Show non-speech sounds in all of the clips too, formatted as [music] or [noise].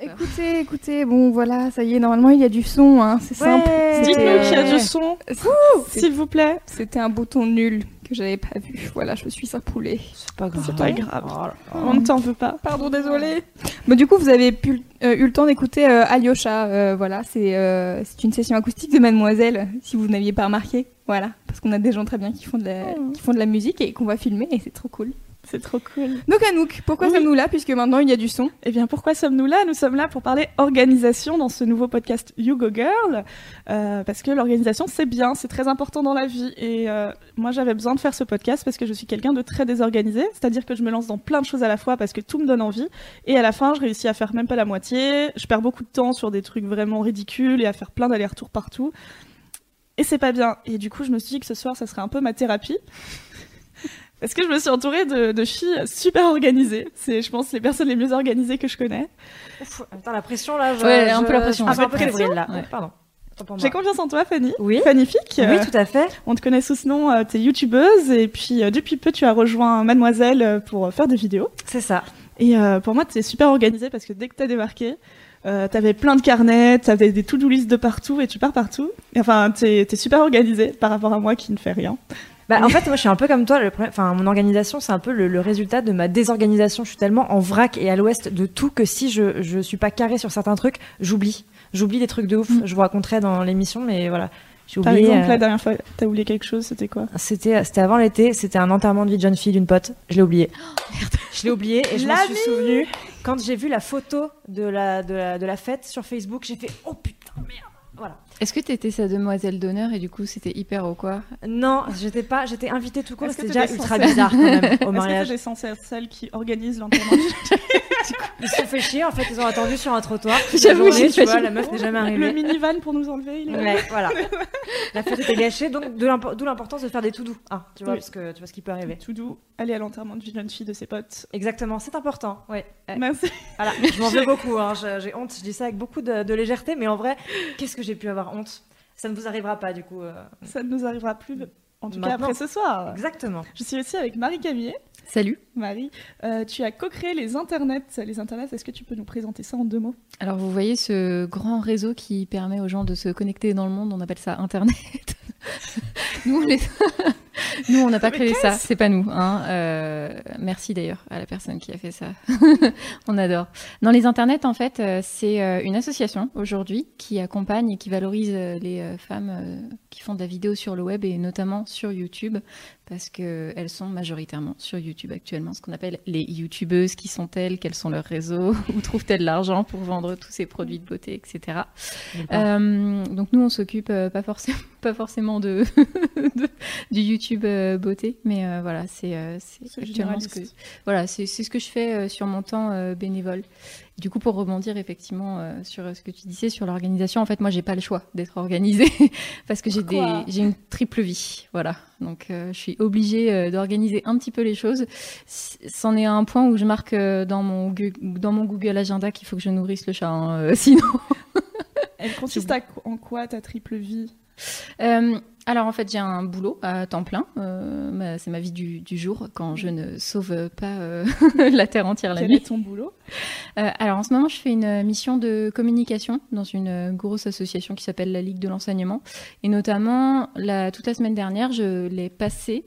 Écoutez, écoutez, bon voilà, ça y est, normalement il y a du son, hein, c'est simple. Dites-nous qu'il y a euh, du son, s'il vous plaît. C'était un bouton nul que j'avais pas vu. Voilà, je me suis sapoulée. C'est pas grave. C'est pas grave. On ne t'en veut pas. Pardon, désolée. Mais du coup, vous avez pu, euh, eu le temps d'écouter euh, Alyosha. euh, voilà, c'est euh, c'est une session acoustique de Mademoiselle, si vous n'aviez pas remarqué. Voilà, parce qu'on a des gens très bien qui font de la, qui font de la musique et qu'on va filmer et c'est trop cool. C'est trop cool. Donc Anouk, pourquoi Oui. sommes-nous là puisque maintenant il y a du son? Eh bien, pourquoi sommes-nous là? Nous sommes là pour parler organisation dans ce nouveau podcast You Go Girl, euh, parce que l'organisation c'est bien, c'est très important dans la vie. Et euh, moi, j'avais besoin de faire ce podcast parce que je suis quelqu'un de très désorganisé, c'est-à-dire que je me lance dans plein de choses à la fois parce que tout me donne envie, et à la fin, je réussis à faire même pas la moitié. Je perds beaucoup de temps sur des trucs vraiment ridicules et à faire plein d'allers-retours partout. Et c'est pas bien. Et du coup, je me suis dit que ce soir, ça serait un peu ma thérapie. Parce que je me suis entourée de, de filles super organisées. C'est, je pense, les personnes les mieux organisées que je connais. Ouf, attends, la pression là. Je, Ouais, un peu la pression, ouais. un peu fébrile là. Ouais. Pardon. J'ai confiance en toi, Fanny. Oui. Oui, tout à fait. on te connaît sous ce nom, euh, t'es youtubeuse et puis euh, depuis peu tu as rejoint Mademoiselle euh, pour faire des vidéos. C'est ça. Et euh, pour moi, t'es super organisée parce que dès que t'as débarqué, euh, t'avais plein de carnets, t'avais des to-do list de partout et tu pars partout. Et enfin, t'es es super organisée par rapport à moi qui ne fais rien. Bah, en fait, moi, je suis un peu comme toi. Le problème, enfin, mon organisation, c'est un peu le, le résultat de ma désorganisation. Je suis tellement en vrac et à l'ouest de tout que si je je suis pas carré sur certains trucs, j'oublie. J'oublie des trucs de ouf. Je vous raconterai dans l'émission, mais voilà. J'ai Par oublié. exemple, euh, la dernière fois, t'as oublié quelque chose, c'était quoi? C'était c'était avant l'été. C'était un enterrement de vie de jeune fille d'une pote. Je l'ai oublié. [gasps] Je l'ai oublié et je m'en suis souvenu quand j'ai vu la photo de la de la de la fête sur Facebook. J'ai fait oh putain merde. Voilà. Est-ce que t'étais sa demoiselle d'honneur et du coup c'était hyper au quoi Non, j'étais pas, j'étais invitée tout court. C'était déjà ultra censée- bizarre quand même [laughs] au Est-ce que mariage. censée être celle qui organise l'enterrement [laughs] Ils se sont fait chier, en fait, ils ont attendu sur un trottoir. [laughs] J'avoue, La journée, tu vois, la meuf n'est jamais Le arrivée. minivan pour nous enlever, il est. Ouais, voilà. La fête était gâchée, donc d'où l'importance de faire des tout doux. Ah, tu vois, Oui. parce que tu vois ce qui peut arriver. Tout doux, aller à l'enterrement d'une jeune fille de ses potes. Exactement, c'est important. Ouais. Merci. Voilà, je m'en veux beaucoup. hein, J'ai honte. Je dis ça avec beaucoup de, de légèreté, mais en vrai, qu'est-ce que j'ai pu avoir honte Ça ne vous arrivera pas, du coup. euh, Ça ne nous arrivera plus, en tout cas après ce soir. Exactement. Je suis aussi avec Marie Camillet. Salut Marie, euh, tu as co-créé les internets. Les internets, est-ce que tu peux nous présenter ça en deux mots? Alors vous voyez ce grand réseau qui permet aux gens de se connecter dans le monde, on appelle ça Internet. [laughs] nous, on les- nous, on n'a pas créé ça, c'est pas nous. Hein. Euh, merci d'ailleurs à la personne qui a fait ça. [laughs] on adore. Dans les Internets, en fait, euh, c'est euh, une association aujourd'hui qui accompagne et qui valorise les femmes qui font de la vidéo sur le web et notamment sur YouTube parce qu'elles sont majoritairement sur YouTube actuellement, ce qu'on appelle les YouTubeuses. Qui sont-elles Quels sont leurs réseaux [laughs] Où trouvent-elles l'argent pour vendre tous ces produits de beauté, etc. Euh, donc nous, on s'occupe pas, forcément, [laughs] pas forcément de, de- du YouTube euh, beauté, mais euh, voilà, c'est euh, actuellement ce que, voilà, c'est ce que je fais sur mon temps bénévole. Du coup, pour rebondir effectivement sur ce que tu disais sur l'organisation, en fait, moi, j'ai pas le choix d'être organisée [laughs] parce que j'ai des, j'ai une triple vie, voilà. Donc, je suis obligée d'organiser un petit peu les choses. C'en est un point où je marque dans mon dans mon Google Agenda qu'il faut que je nourrisse le chat, hein, [laughs] sinon. Elle [laughs] consiste à en quoi ta triple vie? Euh, alors en fait j'ai un boulot à temps plein, Euh, c'est ma vie du, du jour quand je ne sauve pas euh, [laughs] la terre entière la Quel nuit. est ton boulot? Euh, alors en ce moment je fais une euh, mission de communication dans une euh, grosse association qui s'appelle la Ligue de l'enseignement et notamment la, toute la semaine dernière je l'ai passée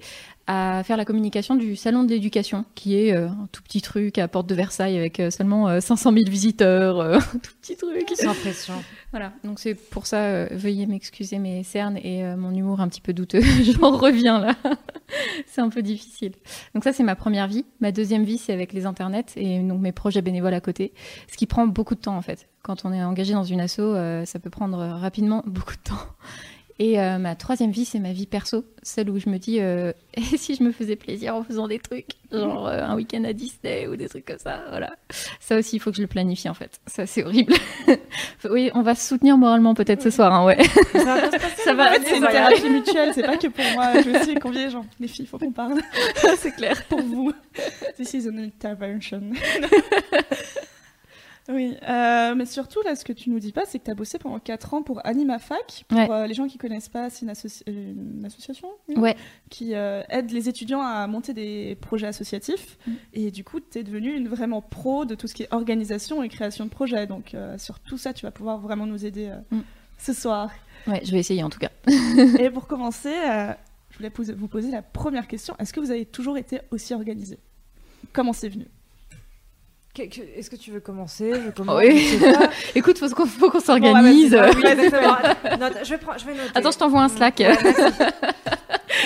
à faire la communication du salon de l'éducation qui est euh, un tout petit truc à Porte de Versailles avec euh, seulement euh, 500 000 visiteurs, un [laughs] tout petit truc. Sans pression. Voilà, donc c'est pour ça, euh, veuillez m'excuser mes cernes et euh, mon humour un petit peu douteux. [laughs] J'en reviens là. [laughs] c'est un peu difficile. Donc ça, c'est ma première vie. Ma deuxième vie, c'est avec les internets et donc mes projets bénévoles à côté. Ce qui prend beaucoup de temps en fait. Quand on est engagé dans une asso, euh, ça peut prendre rapidement [laughs] beaucoup de temps. Et euh, ma troisième vie, c'est ma vie perso, celle où je me dis, euh, [laughs] et si je me faisais plaisir en faisant des trucs, genre euh, un week-end à Disney ou des trucs comme ça, voilà. Ça aussi, il faut que je le planifie en fait. Ça, c'est horrible. [laughs] oui, on va se soutenir moralement peut-être ce soir, hein, ouais. Ça va, [laughs] c'est une thérapie mutuelle, c'est pas que pour moi. Je vais aussi convier, genre, les filles, faut qu'on parle. c'est clair. Pour vous. This is an intervention. Oui, euh, mais surtout, là, ce que tu nous dis pas, c'est que tu as bossé pendant 4 ans pour AnimaFac. Pour Ouais. euh, les gens qui connaissent pas, c'est une, associ- une association oui, Ouais. qui euh, aide les étudiants à monter des projets associatifs. Mm. Et du coup, tu es devenue une vraiment pro de tout ce qui est organisation et création de projets. Donc, sur tout ça, tu vas pouvoir vraiment nous aider Mm. ce soir. Ouais, je vais essayer en tout cas. [laughs] et pour commencer, je voulais vous poser la première question. Est-ce que vous avez toujours été aussi organisé? Comment c'est venu? Est-ce que tu veux commencer Je commence, Oui. je. [laughs] Écoute, faut qu'on faut qu'on Bon, bah, s'organise. [laughs] Oui, exactement. Attends, note, je, vais prendre- je vais noter. Attends, je t'envoie un Slack. Ouais. [laughs]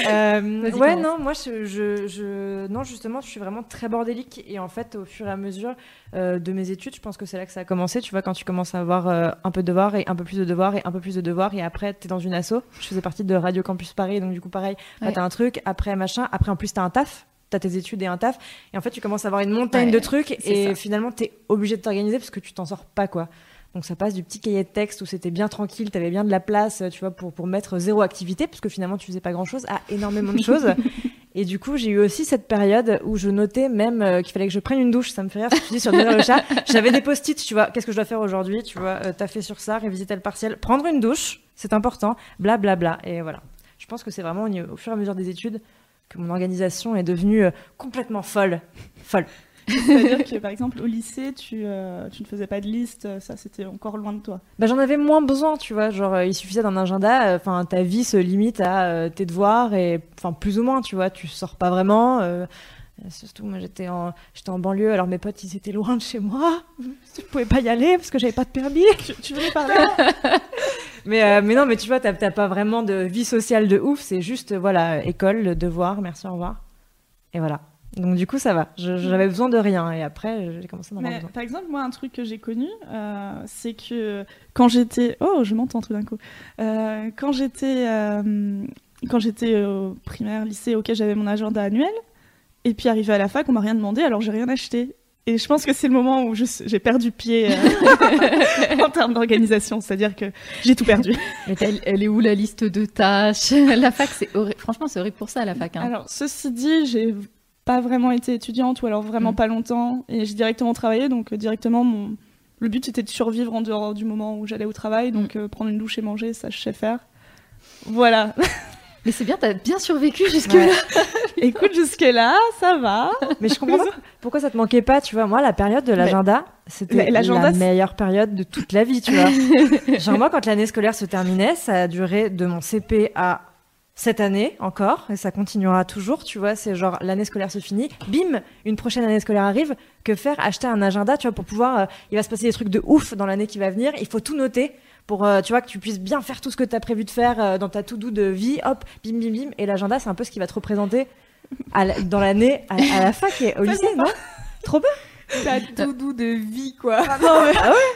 Euh, ouais, non, moi, je, je, je- non, justement, je suis vraiment très bordélique et en fait, au fur et à mesure euh, de mes études, je pense que c'est là que ça a commencé. Tu vois, quand tu commences à avoir euh, un peu de devoirs et un peu plus de devoirs et un peu plus de devoirs et après, t'es dans une asso. Je faisais partie de Radio Campus Paris, donc du coup, pareil, bah, Ouais. t'as un truc, après machin, après en plus t'as un taf. T'as tes études et un taf, et en fait tu commences à avoir une montagne Ouais, de trucs, et ça. finalement t'es obligé de t'organiser parce que tu t'en sors pas quoi. Donc ça passe du petit cahier de texte où c'était bien tranquille, t'avais bien de la place, tu vois, pour, pour mettre zéro activité, parce que finalement tu faisais pas grand chose, à énormément de choses. [laughs] Et du coup, j'ai eu aussi cette période où je notais même euh, qu'il fallait que je prenne une douche. Ça me fait rire ce que tu dis sur Devenir le chat. J'avais des post-it, tu vois, qu'est-ce que je dois faire aujourd'hui, tu vois, euh, taffer sur ça, réviser tel partiel, prendre une douche, c'est important, bla bla bla. Et voilà. Je pense que c'est vraiment au fur et à mesure des études que mon organisation est devenue euh, complètement folle. Folle. C'est-à-dire que, par exemple, au lycée, tu, euh, tu ne faisais pas de liste, ça, c'était encore loin de toi. Bah, j'en avais moins besoin, tu vois. Genre, euh, il suffisait d'un agenda. Enfin, ta vie se limite à tes devoirs et, enfin, plus ou moins, tu vois. Tu sors pas vraiment. Euh, surtout, moi, j'étais en, j'étais en banlieue. Alors, mes potes, ils étaient loin de chez moi. [laughs] Je pouvais pas y aller parce que j'avais pas de permis. [laughs] Tu, tu voulais parler? Mais, euh, mais non, mais tu vois, t'as t'as pas vraiment de vie sociale de ouf. C'est juste, voilà, école, devoir, merci, au revoir. Et voilà. Donc, du coup, ça va. Je- J'avais besoin de rien. Et après, j'ai commencé à en avoir. Par exemple, moi, un truc que j'ai connu, euh, c'est que quand j'étais... Oh, je m'entends tout d'un coup. Euh, quand j'étais quand j'étais au primaire, lycée, ok, j'avais mon agenda annuel. Et puis, arrivé à la fac, on m'a rien demandé, alors j'ai rien acheté. Et je pense que c'est le moment où j'ai perdu pied euh, [laughs] en termes d'organisation. C'est-à-dire que j'ai tout perdu. Elle, elle est où la liste de tâches? [laughs] La fac, c'est. Franchement, c'est horrible pour ça, la fac. hein. Alors, ceci dit, j'ai pas vraiment été étudiante ou alors vraiment Mm. pas longtemps et j'ai directement travaillé donc euh, directement mon le but c'était de survivre en dehors du moment où j'allais au travail donc euh, prendre une douche et manger ça je sais faire. Voilà. [laughs] Mais c'est bien, t'as bien survécu jusque-là. Ouais. [laughs] Écoute jusque là, ça va. Mais je comprends pas pourquoi ça te manquait pas, tu vois. Moi, la période de l'agenda, c'était la meilleure période de toute la vie, tu vois. [laughs] Genre, moi, quand l'année scolaire se terminait, ça a duré de mon CP à cette année encore, et ça continuera toujours, tu vois. C'est genre, l'année scolaire se finit, bim, une prochaine année scolaire arrive. Que faire Acheter un agenda, tu vois, pour pouvoir. euh, il va se passer des trucs de ouf dans l'année qui va venir. Il faut tout noter pour, euh, tu vois, que tu puisses bien faire tout ce que tu as prévu de faire euh, dans ta to-do de vie. Hop, bim, bim, bim. Et l'agenda, c'est un peu ce qui va te représenter à la- dans l'année à, à la fac et au lycée, non? Trop bien T'as tout doux de vie, quoi. Non, mais-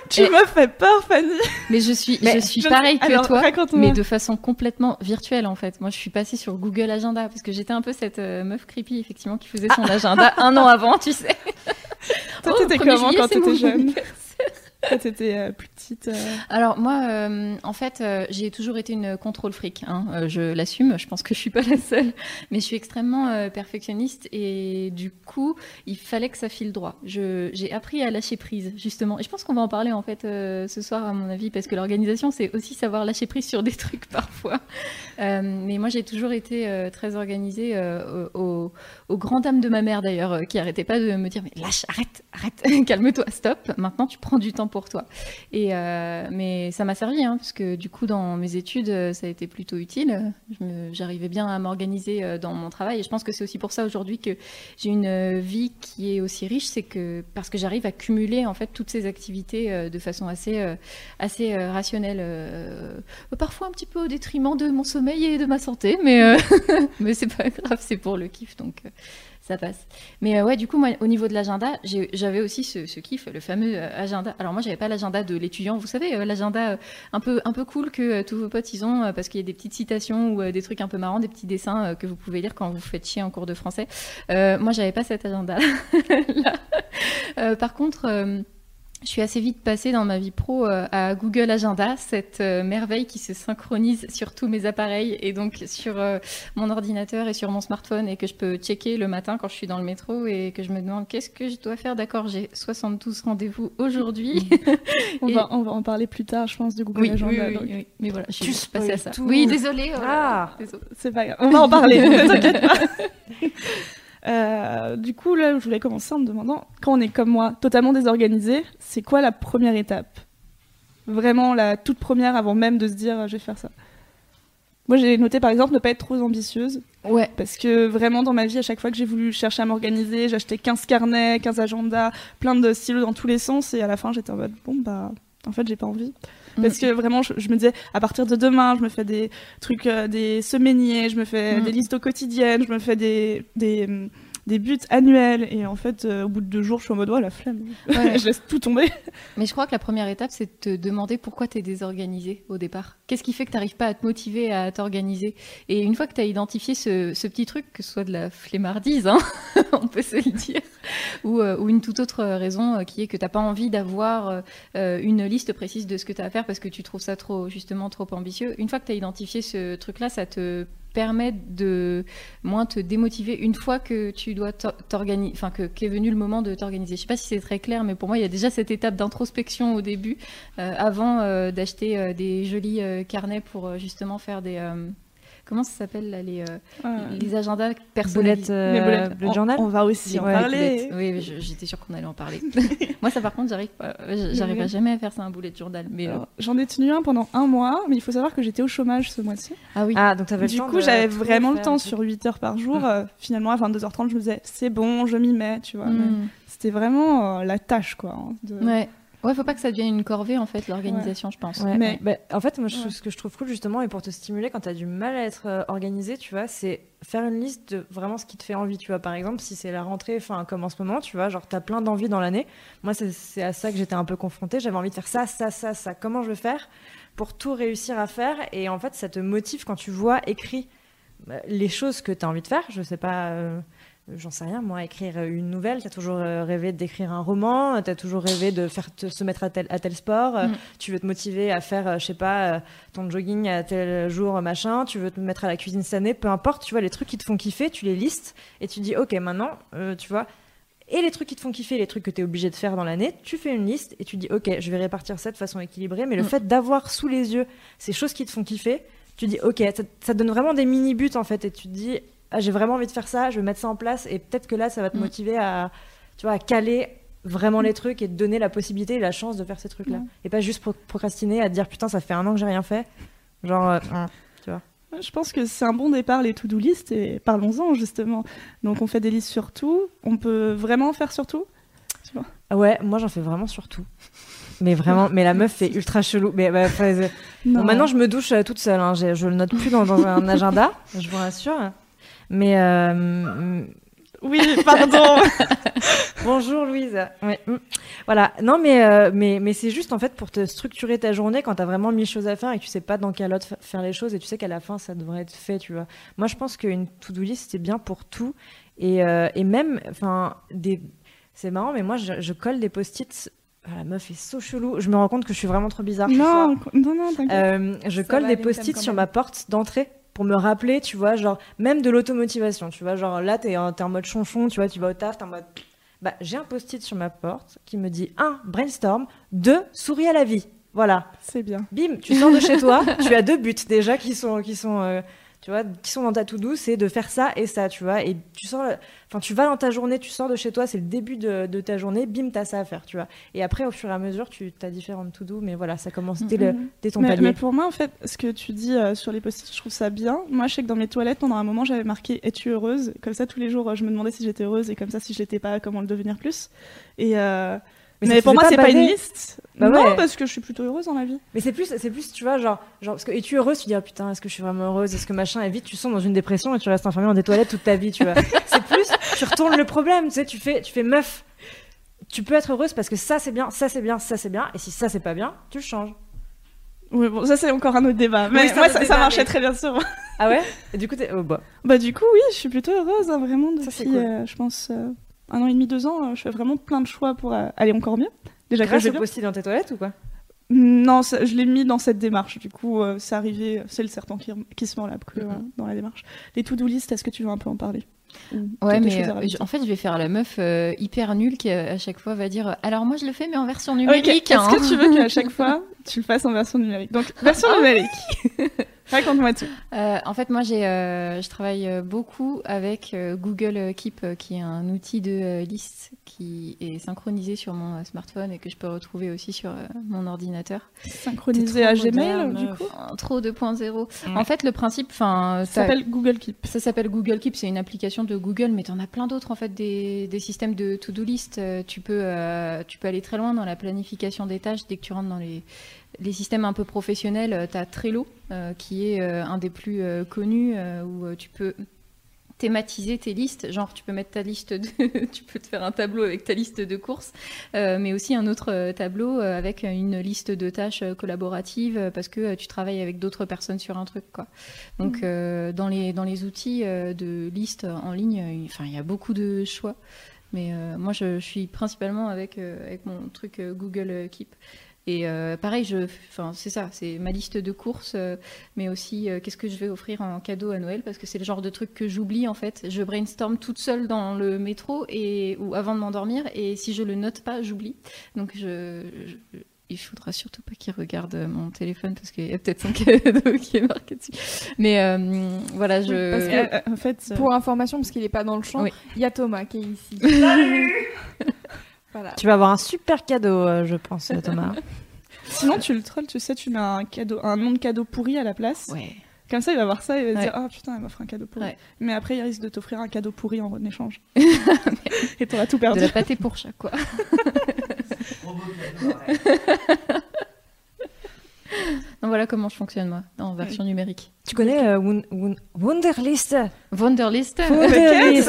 tu Et- me fais peur Fanny. Mais je suis, Mais je suis Je- pareil que alors, toi, mais de façon complètement virtuelle en fait. Moi, je suis passée sur Google Agenda parce que j'étais un peu cette euh, meuf creepy effectivement qui faisait son agenda un an avant, tu sais. Toi Oh, t'étais 1er comment juillet, quand t'étais jeune. [laughs] Quand t'étais euh, plus petite. euh, Alors moi, euh, en fait, euh, j'ai toujours été une contrôle fric. Hein. Je l'assume. Je pense que je suis pas la seule, mais je suis extrêmement perfectionniste et du coup, il fallait que ça file droit. J'ai appris à lâcher prise justement. Et je pense qu'on va en parler en fait ce soir à mon avis parce que l'organisation, c'est aussi savoir lâcher prise sur des [laughs] trucs parfois. Mais moi, j'ai toujours été très organisée au, grand dame de ma mère d'ailleurs, qui arrêtait pas de me dire mais lâche, arrête, arrête, [laughs] calme-toi, stop. Maintenant, tu prends du temps pour toi. Et euh, mais ça m'a servi, hein, parce que du coup, dans mes études, euh, ça a été plutôt utile. J'arrivais bien à m'organiser euh, dans mon travail. Et je pense que c'est aussi pour ça aujourd'hui que j'ai une vie qui est aussi riche, c'est que parce que j'arrive à cumuler en fait toutes ces activités de façon assez assez rationnelle, parfois un petit peu au détriment de mon sommeil et de ma santé, mais euh, [laughs] mais c'est pas grave, c'est pour le kiff, donc ça passe. Mais euh, ouais, du coup, moi, au niveau de l'agenda, j'avais aussi ce, kiff, le fameux euh, agenda. Alors moi, j'avais pas l'agenda de l'étudiant, vous savez, euh, l'agenda un peu un peu cool que tous vos potes ils ont, parce qu'il y a des petites citations ou des trucs un peu marrants, des petits dessins que vous pouvez lire quand vous faites chier en cours de français. Euh, moi, j'avais pas cet agenda. [laughs] là. Par contre. Je suis assez vite passée dans ma vie pro euh, à Google Agenda, cette euh, merveille qui se synchronise sur tous mes appareils et donc sur euh, mon ordinateur et sur mon smartphone et que je peux checker le matin quand je suis dans le métro et que je me demande qu'est-ce que je dois faire. D'accord, j'ai 72 rendez-vous aujourd'hui. [laughs] On, Et- va, on va en parler plus tard, je pense, du Google Oui, Agenda. oui, donc oui, oui. mais voilà, je suis passée à ça. tout. Oui, désolée. Ah. C'est pas grave. On va en parler. [laughs] [laughs] Euh, du coup, là, je voulais commencer en me demandant, quand on est comme moi, totalement désorganisé, c'est quoi la première étape? Vraiment la toute première avant même de se dire euh, je vais faire ça. Moi, j'ai noté par exemple ne pas être trop ambitieuse. Ouais. Parce que vraiment, dans ma vie, à chaque fois que j'ai voulu chercher à m'organiser, j'achetais 15 carnets, 15 agendas, plein de stylos dans tous les sens. Et à la fin, j'étais en mode, bon, bah, en fait, j'ai pas envie. [laughs] Parce que vraiment, je, je me disais, à partir de demain, je me fais des trucs, euh, des semainiers, je me fais Mm. des listes au quotidiennes, je me fais des, des, des buts annuels. Et en fait, euh, au bout de deux jours, je suis en mode, oh, la flemme. Ouais. [laughs] je laisse tout tomber. Mais je crois que la première étape, c'est de te demander pourquoi tu es désorganisé au départ. Qu'est-ce qui fait que tu n'arrives pas à te motiver à t'organiser? Et une fois que tu as identifié ce, ce petit truc, que ce soit de la flemmardise, hein, [laughs] on peut se le dire, ou, euh, ou une toute autre raison euh, qui est que tu n'as pas envie d'avoir une liste précise de ce que tu as à faire parce que tu trouves ça trop, justement trop ambitieux. Une fois que tu as identifié ce truc-là, ça te permet de moins te démotiver une fois que tu dois t'or- t'organiser, enfin que qu'est venu le moment de t'organiser. Je sais pas si c'est très clair, mais pour moi il y a déjà cette étape d'introspection au début, euh, avant euh, d'acheter euh, des jolis carnets pour justement faire des comment ça s'appelle là, les, euh, les agendas personnalisés. euh, le on, journal on va aussi en Ouais, parler. Oui, j'étais sûre qu'on allait en parler. [laughs] Moi, ça, par contre, j'arrive pas. J'arriverai jamais à faire ça un boulet de journal. Mais euh, J'en ai tenu un pendant un mois, mais il faut savoir que j'étais au chômage ce mois-ci. ah oui. Ah, donc t'avais le Du temps coup, j'avais vraiment le temps sur truc. 8 heures par jour. Mm. Euh, finalement, à 22h30, je me disais, c'est bon, je m'y mets, tu vois. Mm. C'était vraiment euh, la tâche, quoi. hein, de- Ouais. Ouais, faut pas que ça devienne une corvée en fait, l'organisation, je pense. Ouais, Mais- bah, en fait, moi, je, Ouais. ce que je trouve cool justement, et pour te stimuler quand tu as du mal à être euh, organisé, tu vois, c'est faire une liste de vraiment ce qui te fait envie. Tu vois, par exemple, si c'est la rentrée, enfin, comme en ce moment, tu vois, genre, tu as plein d'envies dans l'année. Moi, c'est- à ça que j'étais un peu confrontée. J'avais envie de faire ça, ça, ça, ça. Comment je vais faire pour tout réussir à faire? Et en fait, ça te motive quand tu vois écrit bah, les choses que tu as envie de faire. Je sais pas. euh, J'en sais rien, moi, écrire une nouvelle, tu as toujours euh, rêvé d'écrire un roman, tu as toujours rêvé de faire te, se mettre à tel, à tel sport, euh, Mm. tu veux te motiver à faire, euh, je sais pas, euh, ton jogging à tel jour, machin, tu veux te mettre à la cuisine cette année, peu importe, tu vois, les trucs qui te font kiffer, tu les listes et tu dis, ok, maintenant, euh, tu vois, et les trucs qui te font kiffer, les trucs que tu es obligé de faire dans l'année, tu fais une liste et tu dis, ok, je vais répartir ça de façon équilibrée, mais le Mm. fait d'avoir sous les yeux ces choses qui te font kiffer, tu dis, ok, ça, ça donne vraiment des mini-buts en fait, et tu te dis, ah, j'ai vraiment envie de faire ça, je vais mettre ça en place, et peut-être que là, ça va te Mm. motiver à, tu vois, à caler vraiment les trucs et te donner la possibilité et la chance de faire ces trucs-là. Mm. Et pas juste pro- procrastiner à te dire, putain, ça fait un an que j'ai rien fait. Genre, euh, Je pense que c'est un bon départ, les to-do list, et parlons-en justement. Donc, on fait des listes sur tout. On peut vraiment faire sur tout? Ah ouais, moi j'en fais vraiment sur tout. Mais vraiment, mais la meuf est [laughs] ultra chelou. Mais bah, bon, maintenant je me douche euh, toute seule. hein. J'ai- Je le note plus dans, dans un [laughs] agenda, je vous rassure. Mais euh, Oui, pardon [laughs] Bonjour Louise. Ouais, mm. Voilà. Non, mais, euh, mais, mais c'est juste en fait pour te structurer ta journée quand t'as vraiment mille choses à faire et que tu sais pas dans quel ordre fa- faire les choses et tu sais qu'à la fin ça devrait être fait, tu vois. Moi je pense qu'une to-do list c'est bien pour tout et, euh, et même, enfin, des... c'est marrant, mais moi je, je colle des post-it. Ah, la meuf est so chelou. Je me rends compte que je suis vraiment trop bizarre. Non, non, non, t'inquiète. Euh, je Ça colle des post-it sur ma porte d'entrée pour me rappeler, tu vois, genre, même de l'automotivation, tu vois, genre là, t'es en, en mode chonchon, tu vois, tu vas au taf, t'es en mode. Bah, j'ai un post-it sur ma porte qui me dit 1. Brainstorm, 2. Souris à la vie. Voilà. C'est bien. Bim, tu sors de chez toi, tu as deux buts déjà qui sont, qui sont, euh, tu vois, qui sont dans ta to-do, c'est de faire ça et ça, tu vois, et tu sors, enfin, tu vas dans ta journée, tu sors de chez toi, c'est le début de, de ta journée, bim, t'as ça à faire, tu vois. Et après, au fur et à mesure, tu as différentes to-do, mais voilà, ça commence dès, le, Mhm. dès ton mais, palier. mais pour moi, en fait, ce que tu dis euh, sur les post-it, je trouve ça bien. Moi, je sais que dans mes toilettes, pendant un moment, j'avais marqué Es-tu heureuse? Comme ça, tous les jours, euh, je me demandais si j'étais heureuse et comme ça, si je l'étais pas, comment le devenir plus. Et euh, Mais, pour moi, c'est pas une liste. Bah non, ouais. parce que je suis plutôt heureuse dans la vie. Mais c'est plus, c'est plus, tu vois, genre, genre, parce que es-tu heureuse? Tu dis, ah putain, est-ce que je suis vraiment heureuse? Est-ce que machin Et vite, tu sens dans une dépression et tu restes enfermée dans des toilettes toute ta vie, tu vois. [laughs] c'est plus, tu retournes le problème, tu sais, tu fais, tu fais meuf. Tu peux être heureuse parce que ça c'est bien, ça c'est bien, ça c'est bien, et si ça c'est pas bien, tu le changes. Oui, bon, ça c'est encore un autre débat. Mais moi, ça, marchait mais- très bien moi. Ah ouais? Et du coup, t'es, oh, bah. Bah du coup, oui, je suis plutôt heureuse, hein, vraiment, depuis, Ça, cool. euh, je pense, euh, un an et demi, deux ans, euh, je fais vraiment plein de choix pour euh, aller encore mieux. Déjà que Grâce au post-it dans tes toilettes ou quoi Non, ça- je l'ai mis dans cette démarche. Du coup, euh, c'est arrivé, c'est le serpent qui, qui se met en la que, Mhm. euh, dans la démarche. Les to-do list, est-ce que tu veux un peu en parler? Ou Ouais, mais euh, en fait, je vais faire la meuf euh, hyper nulle qui à chaque fois va dire Alors, moi, je le fais, mais en version numérique. Est-ce hein. que tu veux qu'à [laughs] chaque fois, tu le fasses en version numérique? Donc, version [laughs] numérique. [laughs] Raconte-moi tout. Euh, en fait, moi, j'ai, euh, je travaille euh, beaucoup avec Google Keep, qui est un outil de liste qui est synchronisé sur mon smartphone et que je peux retrouver aussi sur mon ordinateur. Synchronisé à Gmail, moderne, du coup Trop 2.0. Mm. En fait, le principe, enfin, Ça s'appelle Google Keep. Ça s'appelle Google Keep, c'est une application de Google, mais tu en as plein d'autres en fait, des, des systèmes de to-do list. Tu, peux, euh, tu peux aller très loin dans la planification des tâches dès que tu rentres dans les, les systèmes un peu professionnels. Tu as Trello, euh, qui est euh, un des plus euh, connus, euh, où euh, tu peux thématiser tes listes. Genre, tu peux mettre ta liste de. [laughs] tu peux te faire un tableau avec ta liste de courses, euh, mais aussi un autre euh, tableau euh, avec une liste de tâches euh, collaboratives euh, parce que euh, tu travailles avec d'autres personnes sur un truc, quoi. Donc, euh, dans, les, dans les outils euh, de liste en ligne, euh, il- enfin, il y a beaucoup de choix. Mais euh, moi, je, je suis principalement avec, euh, avec mon truc euh, Google euh, Keep. Et euh, pareil, je, enfin, c'est ça, c'est ma liste de courses, euh, mais aussi euh, qu'est-ce que je vais offrir en cadeau à Noël, parce que c'est le genre de truc que j'oublie en fait. Je brainstorm toute seule dans le métro et ou avant de m'endormir, et si je le note pas, j'oublie. Donc je, je- il faudra surtout pas qu'il regarde mon téléphone parce qu'il y a peut-être son [laughs] cadeau qui est marqué dessus. Mais euh, voilà, je. parce que- en fait, Pour information, parce qu'il n'est pas dans le champ, Oui. il y a Thomas qui est ici. [laughs] [laughs] voilà. Tu vas avoir un super cadeau, euh, je pense, Thomas. [laughs] sinon tu le trolls, tu sais, tu mets un cadeau, un nom de cadeau pourri à la place. Ouais. Comme ça, il va voir ça et il va Ouais. dire Ah putain, elle m'offre un cadeau pourri. Ouais. Mais après, il risque de t'offrir un cadeau pourri en échange. [laughs] et t'auras tout De perdu. la pâté pour chat, quoi. [laughs] Donc voilà comment je fonctionne moi, en version numérique. tu connais euh, Wun- Wun- Wunderlist? Wunderlist. Wunderlist,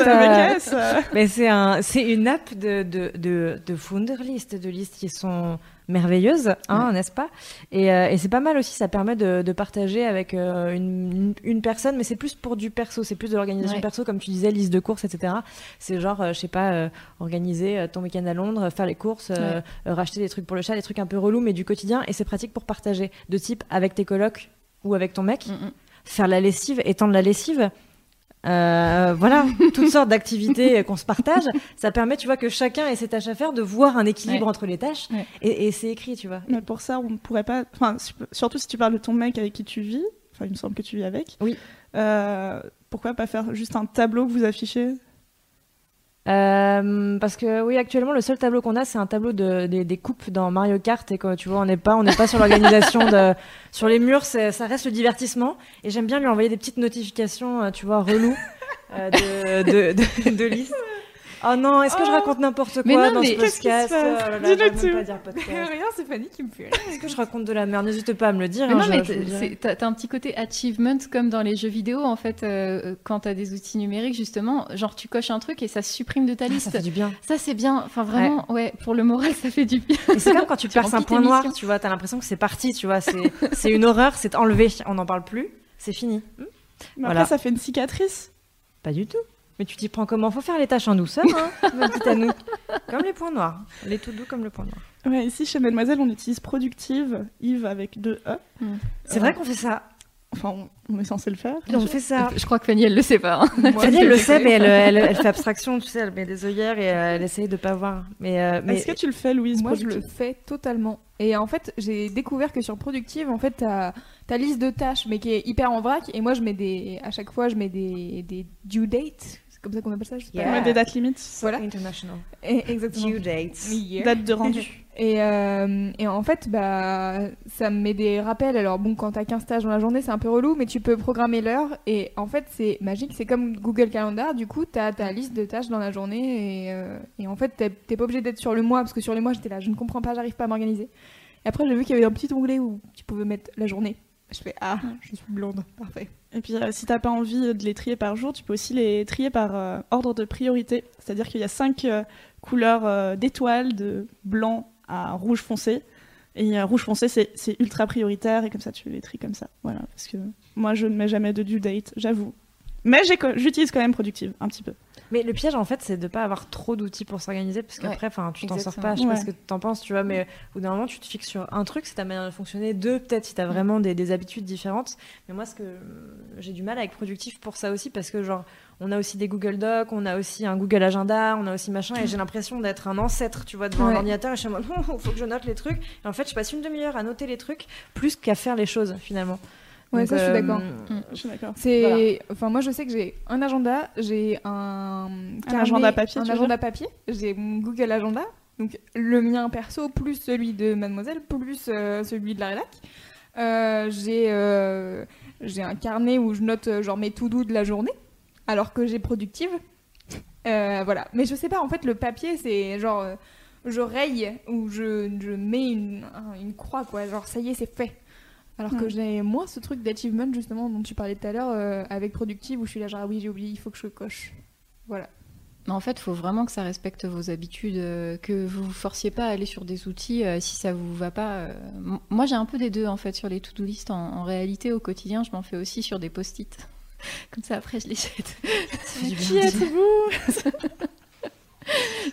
euh, mais c'est un, c'est une app de de de, de Wunderlist, de listes qui sont merveilleuses, hein, n'est-ce pas? Et, euh, et c'est pas mal aussi. Ça permet de, de partager avec euh, une, personne, mais c'est plus pour du perso, c'est plus de l'organisation Ouais. perso, comme tu disais, liste de courses, etc. C'est genre, euh, je sais pas, euh, organiser ton week-end à Londres, faire les courses, racheter des trucs pour le chat, des trucs un peu relous, mais du quotidien. Et c'est pratique pour partager, de type avec tes colocs ou avec ton mec Mm, mm. faire la lessive, étendre la lessive. Euh, voilà, toutes sortes d'activités qu'on se partage. Ça permet, tu vois, que chacun ait ses tâches à faire, de voir un équilibre Ouais. entre les tâches. Ouais. Et, et c'est écrit, tu vois. Mais pour ça, on pourrait pas. Enfin, su- surtout si tu parles de ton mec avec qui tu vis. Enfin, il me semble que tu vis avec. Oui. Euh, pourquoi pas faire juste un tableau que vous affichez? Euh, parce que oui, actuellement, le seul tableau qu'on a, c'est un tableau de, des, des coupes dans Mario Kart. Et quoi, tu vois, on n'est pas, on n'est pas sur l'organisation de, sur les murs. Ça reste le divertissement. Et j'aime bien lui envoyer des petites notifications, euh, tu vois, relou euh, de, de, de, de listes. Oh non, est-ce que je Oh. raconte n'importe quoi Mais non, dans mais ce podcast là, Dis-le tout. [laughs] Rien, c'est Fanny qui me fait. Est-ce que je raconte de la merde N'hésite pas à me le dire. Mais hein, non, mais t'as un petit côté achievement comme dans les jeux vidéo en fait. euh, quand t'as des outils numériques justement, genre tu coches un truc et ça se supprime de ta Ah, liste. ça fait du bien. Ça c'est bien. Enfin vraiment, ouais. Pour le moral, [laughs] ça fait du bien. C'est comme quand tu perces un remplis tes point noir, tu vois, t'as l'impression que c'est parti, tu vois, c'est une horreur, c'est enlevé, on n'en parle plus, c'est fini. Hmm Mais Voilà. Après, ça fait une cicatrice. Pas du tout. Mais tu t'y prends comment? Faut faire les tâches en douceur, hein, [laughs] ma petite Anou. Comme les points noirs, les tout doux comme le point noir. Ouais, ici, chez Mademoiselle, on utilise productive, Yves avec deux E. C'est vrai qu'on fait ça. Enfin, on, est censé le faire. On fait ça. Je crois que Fanny elle le sait pas. hein. Moi, Fanny, elle le sait, mais elle, elle, elle fait abstraction, tu sais, elle met des œillères et euh, elle essaye de pas voir. Mais, euh, mais... Est-ce que tu le fais, Louise? Moi, je le fais totalement. Et en fait, j'ai découvert que sur Productive, en fait, t'as ta liste de tâches, mais qui est hyper en vrac. Et moi, je mets des, à chaque fois, je mets des, des due dates. Comme ça qu'on appelle ça, je sais Yeah. pas. Ouais, des dates limites Voilà. International. Et- exactement. Due dates. Yeah. Date de rendu. [laughs] Et, euh, et en fait, bah, ça me met des rappels. Alors bon, quand t'as 15 tâches dans la journée, c'est un peu relou, mais tu peux programmer l'heure. Et en fait, c'est magique. C'est comme Google Calendar. Du coup, t'as ta liste de tâches dans la journée. Et, euh, et en fait, t'es- t'es pas obligé d'être sur le mois, parce que sur les mois, j'étais là, je ne comprends pas, j'arrive pas à m'organiser. Et après, j'ai vu qu'il y avait un petit onglet où tu pouvais mettre la journée. Je fais, ah, je suis blonde. Parfait. Et puis, euh, si t'as pas envie de les trier par jour, tu peux aussi les trier par euh, ordre de priorité. C'est-à-dire qu'il y a cinq euh, couleurs euh, d'étoiles, de blanc à rouge foncé. Et euh, rouge foncé, c'est ultra prioritaire, et comme ça, tu les tries comme ça. Voilà, parce que moi, je ne mets jamais de due date, j'avoue. Mais j'utilise quand même Productive, un petit peu. Mais le piège, en fait, c'est de pas avoir trop d'outils pour s'organiser, parce qu'après, enfin, tu t'en sors pas. Je sais pas Ouais. ce que t'en penses, tu vois, mais au bout d'un moment, tu te fixes sur un truc, c'est ta manière de fonctionner. Deux, peut-être, si t'as vraiment des, des habitudes différentes. Mais moi, ce que j'ai du mal avec productif pour ça aussi, parce que genre, on a aussi des Google Docs, on a aussi un Google Agenda, on a aussi machin, et j'ai l'impression d'être un ancêtre, tu vois, devant un Ouais. ordinateur, et je suis en mode, il [laughs] faut que je note les trucs. Et en fait, je passe une demi-heure à noter les trucs, plus qu'à faire les choses, finalement. Ouais, Donc, ça, je suis euh, d'accord. Je suis d'accord. C'est, enfin, moi, je sais que j'ai un agenda, j'ai un, carnet- agenda papier, un agenda papier, j'ai mon Google Agenda, donc le mien perso plus celui de Mademoiselle plus euh, celui de la rédac. Euh, j'ai, euh, j'ai un carnet où je note genre mes to do de la journée, alors que j'ai productive. Euh, voilà. Mais je sais pas, en fait, le papier, c'est genre, euh, je raye ou je, je mets une, un- une croix, quoi. Genre, ça y est, c'est fait. Alors que j'ai moins ce truc d'achievement, justement, dont tu parlais tout à l'heure, euh, avec productive, où je suis là, genre, ah oui, j'ai oublié, il faut que je coche. Voilà. Mais en fait, il faut vraiment que ça respecte vos habitudes, euh, que vous vous forciez pas à aller sur des outils euh, si ça vous va pas. Moi, j'ai un peu des deux en fait sur les to-do list. En, en réalité, au quotidien, je m'en fais aussi sur des post-it. [laughs] Comme ça, après, je les jette. [laughs] Qui êtes-vous? [laughs]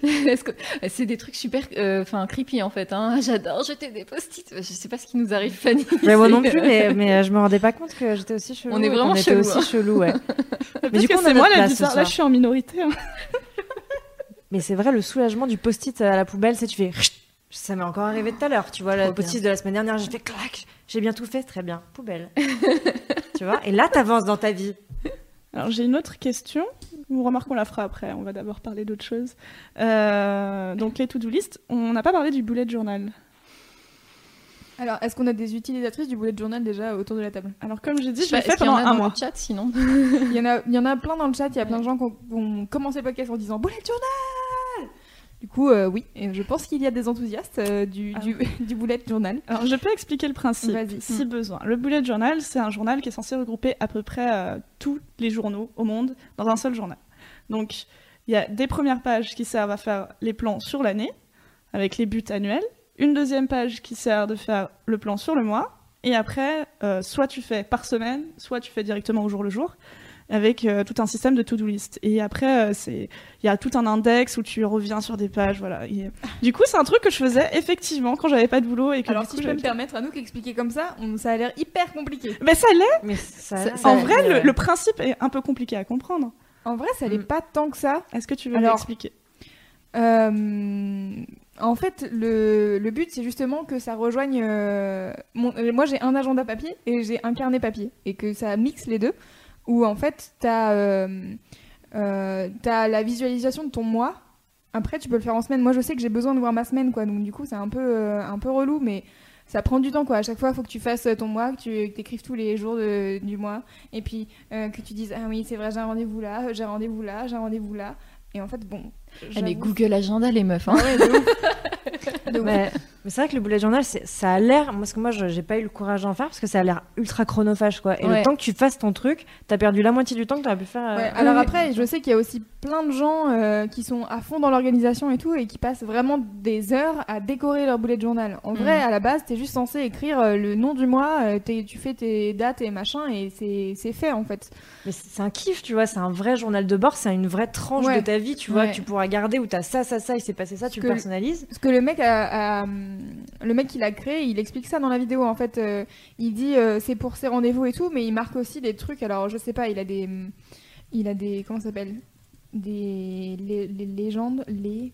[laughs] C'est des trucs super, euh, enfin creepy en fait. hein. [laughs] J'adore jeter des post-it. Je sais pas ce qui nous arrive, Fanny. Mais moi non [laughs] plus, euh, mais, mais euh, je me rendais pas compte que j'étais aussi chelou. On est qu'on vraiment était chelou, aussi hein. chelou, ouais. Parce du coup, on c'est moi la bizarre. Là, je suis en minorité. hein. Mais c'est vrai, le soulagement du post-it à la poubelle, c'est tu fais. Ça m'est encore arrivé tout à l'heure, tu vois, le post-it de la semaine dernière, j'ai fait clac, j'ai bien tout fait, très bien, poubelle. tu vois, et là, t'avances dans ta vie. Alors j'ai une autre question. Vous remarquez qu'on la fera après. On va d'abord parler d'autre chose. Euh, donc les to-do list. On n'a pas parlé du bullet journal. Alors, est-ce qu'on a des utilisatrices du bullet journal déjà autour de la table? Alors comme j'ai dit, Je l'ai fait est-ce qu'il y en pendant a un dans mois. le chat sinon? [laughs] Il y, en a, il y en a plein dans le chat, il y a plein de gens qui ont, qui ont commencé le podcast en disant bullet journal Du coup, euh, oui, et je pense qu'il y a des enthousiastes euh, du, Ah. du, [laughs] du bullet journal. Alors je peux expliquer le principe si besoin. Le bullet journal, c'est un journal qui est censé regrouper à peu près euh, tous les journaux au monde dans un seul journal. Donc il y a des premières pages qui servent à faire les plans sur l'année avec les buts annuels, une deuxième page qui sert de faire le plan sur le mois, et après soit tu fais par semaine, soit tu fais directement au jour le jour avec euh, tout un système de to-do list. Et après, euh, c'est il y a tout un index où tu reviens sur des pages, voilà. Et, du coup, c'est un truc que je faisais effectivement quand j'avais pas de boulot et que Alors, du coup, si je peux me permettre, à nous qu'expliquer comme ça, on- ça a l'air hyper compliqué. Mais ça l'est. Mais ça, Ça- ça- En vrai, le, principe est un peu compliqué à comprendre. En vrai, ça l'est Mm. pas tant que ça. Est-ce que tu veux Alors- m'expliquer? Euh, en fait, le, le but, c'est justement que ça rejoigne. euh, mon- euh, moi, j'ai un agenda papier et j'ai un carnet papier. Et que ça mixe les deux. Où en fait, t'as euh, euh, t'as la visualisation de ton mois. Après, tu peux le faire en semaine. Moi, je sais que j'ai besoin de voir ma semaine, quoi. Donc, du coup, c'est un peu, euh, un peu relou, mais ça prend du temps, quoi. À chaque fois, il faut que tu fasses ton mois, que tu écrives tous les jours de- du mois. Et puis, euh, que tu dises Ah oui, c'est vrai, j'ai un rendez-vous là, j'ai un rendez-vous là, j'ai un rendez-vous là. Et en fait, bon. Ah, mais Google Agenda, les meufs. hein. Ouais, [laughs] Mais, mais c'est vrai que le bullet journal, ça a l'air. moi, Parce que moi, je- j'ai pas eu le courage d'en faire parce que ça a l'air ultra chronophage, quoi. Et Ouais. le temps que tu fasses ton truc, t'as perdu la moitié du temps que t'aurais pu faire. euh, Ouais, alors après, je sais qu'il y a aussi plein de gens euh, qui sont à fond dans l'organisation et tout et qui passent vraiment des heures à décorer leur bullet journal. En vrai, Mhm. à la base, t'es juste censé écrire euh, le nom du mois, euh, t'es- tu fais tes dates et machin et c'est c'est fait en fait. Mais c'est un kiff, tu vois. C'est un vrai journal de bord. C'est une vraie tranche Ouais. de ta vie, tu vois, Ouais. que tu pourras garder où t'as ça, ça, ça, il s'est passé ça, tu le personnalises. Parce que le mec, a, a- le mec qui l'a créé, il explique ça dans la vidéo. En fait, il dit c'est pour ses rendez-vous et tout, mais il marque aussi des trucs. Alors, je sais pas, il a des, il a des, comment ça s'appelle, des les, les légendes, les.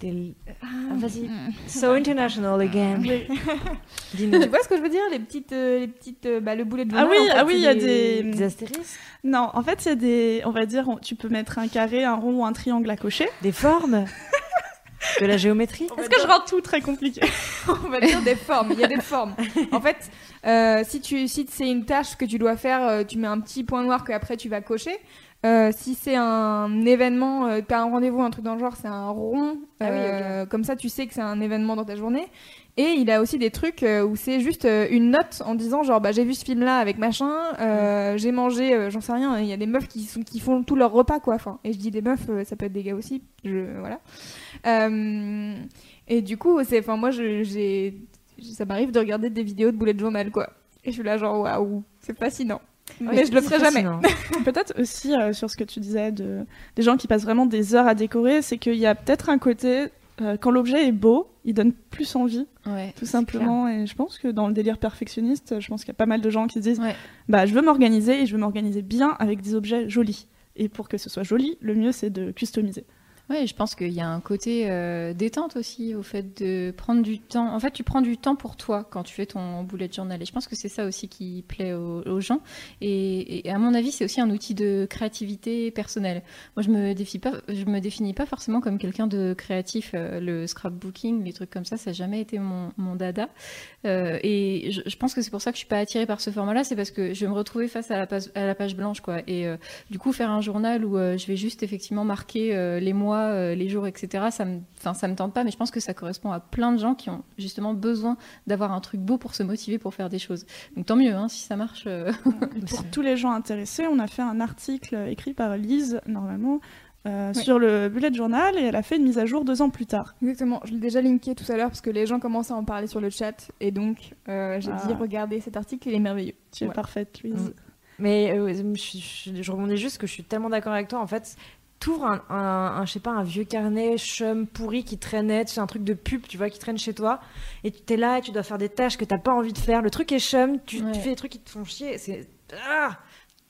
Des- Ah, Ah, Vas-y. So international again. Oui. [laughs] Dis-nous. Tu vois ce que je veux dire? Les petites, euh, les petites, euh, bah, le boulet de Ah oui, en fait, ah oui, il y a des- Des astérisques, Non, en fait, il y a des. On va dire, on- tu peux mettre un carré, un rond ou un triangle à cocher. des formes? De la géométrie? Est-ce que je rends tout très compliqué? [laughs] On va dire des formes. Il y a des formes. En fait, euh, si tu si c'est une tâche que tu dois faire, tu mets un petit point noir que après tu vas cocher. Euh, si c'est un événement, euh, t'as un rendez-vous, un truc dans le genre, c'est un rond. Ah oui, euh, Comme ça, tu sais que c'est un événement dans ta journée. Et il a aussi des trucs euh, où c'est juste euh, une note en disant genre bah j'ai vu ce film là avec machin, euh, j'ai mangé, euh, j'en sais rien. Il y a des meufs qui sont qui font tout leur repas quoi. Enfin, et je dis des meufs, euh, ça peut être des gars aussi. Je voilà. Euh, et du coup, c'est, enfin moi j'ai, ça m'arrive de regarder des vidéos de bullet journal quoi. Et je suis là genre waouh, c'est fascinant. Mais je le ferai jamais. [laughs] Peut-être aussi euh, sur ce que tu disais de, des gens qui passent vraiment des heures à décorer, c'est qu'il y a peut-être un côté, euh, quand l'objet est beau, il donne plus envie, Ouais, tout simplement. Et je pense que dans le délire perfectionniste, je pense qu'il y a pas mal de gens qui se disent Ouais. bah, je veux m'organiser et je veux m'organiser bien avec des objets jolis. Et pour que ce soit joli, le mieux c'est de customiser. Ouais, je pense qu'il y a un côté euh, détente aussi au fait de prendre du temps. En fait, tu prends du temps pour toi quand tu fais ton bullet journal. Et je pense que c'est ça aussi qui plaît aux, gens. Et, à mon avis, c'est aussi un outil de créativité personnelle. Moi, je me définis pas, je me définis pas forcément comme quelqu'un de créatif. Euh, le scrapbooking, les trucs comme ça, ça n'a jamais été mon, dada. Euh, et je, pense que c'est pour ça que je suis pas attirée par ce format-là. C'est parce que je vais me retrouver face à la page, à la page blanche, quoi. Et du coup, faire un journal où je vais juste effectivement marquer les mois, euh, les jours, etc., ça me, enfin, ça me tente pas, mais je pense que ça correspond à plein de gens qui ont justement besoin d'avoir un truc beau pour se motiver pour faire des choses. Donc tant mieux, hein, si ça marche. euh. [laughs] Pour tous les gens intéressés, on a fait un article écrit par Lise, normalement, euh, Oui. sur le bullet journal et elle a fait une mise à jour deux ans plus tard. Exactement, je l'ai déjà linké tout à l'heure parce que les gens commencent à en parler sur le chat et donc euh, j'ai Ah. dit regardez cet article, il est merveilleux. Tu es parfaite, Louise. Mm. Mais euh, je, je- je rebondis juste que je suis tellement d'accord avec toi. En fait, t'ouvres un, un, un, je sais pas, un vieux carnet chum pourri qui traînait, tu sais, un truc de pub, tu vois, qui traîne chez toi, et tu t'es là et tu dois faire des tâches que t'as pas envie de faire. Le truc est chum, tu, tu fais des trucs qui te font chier. C'est ah,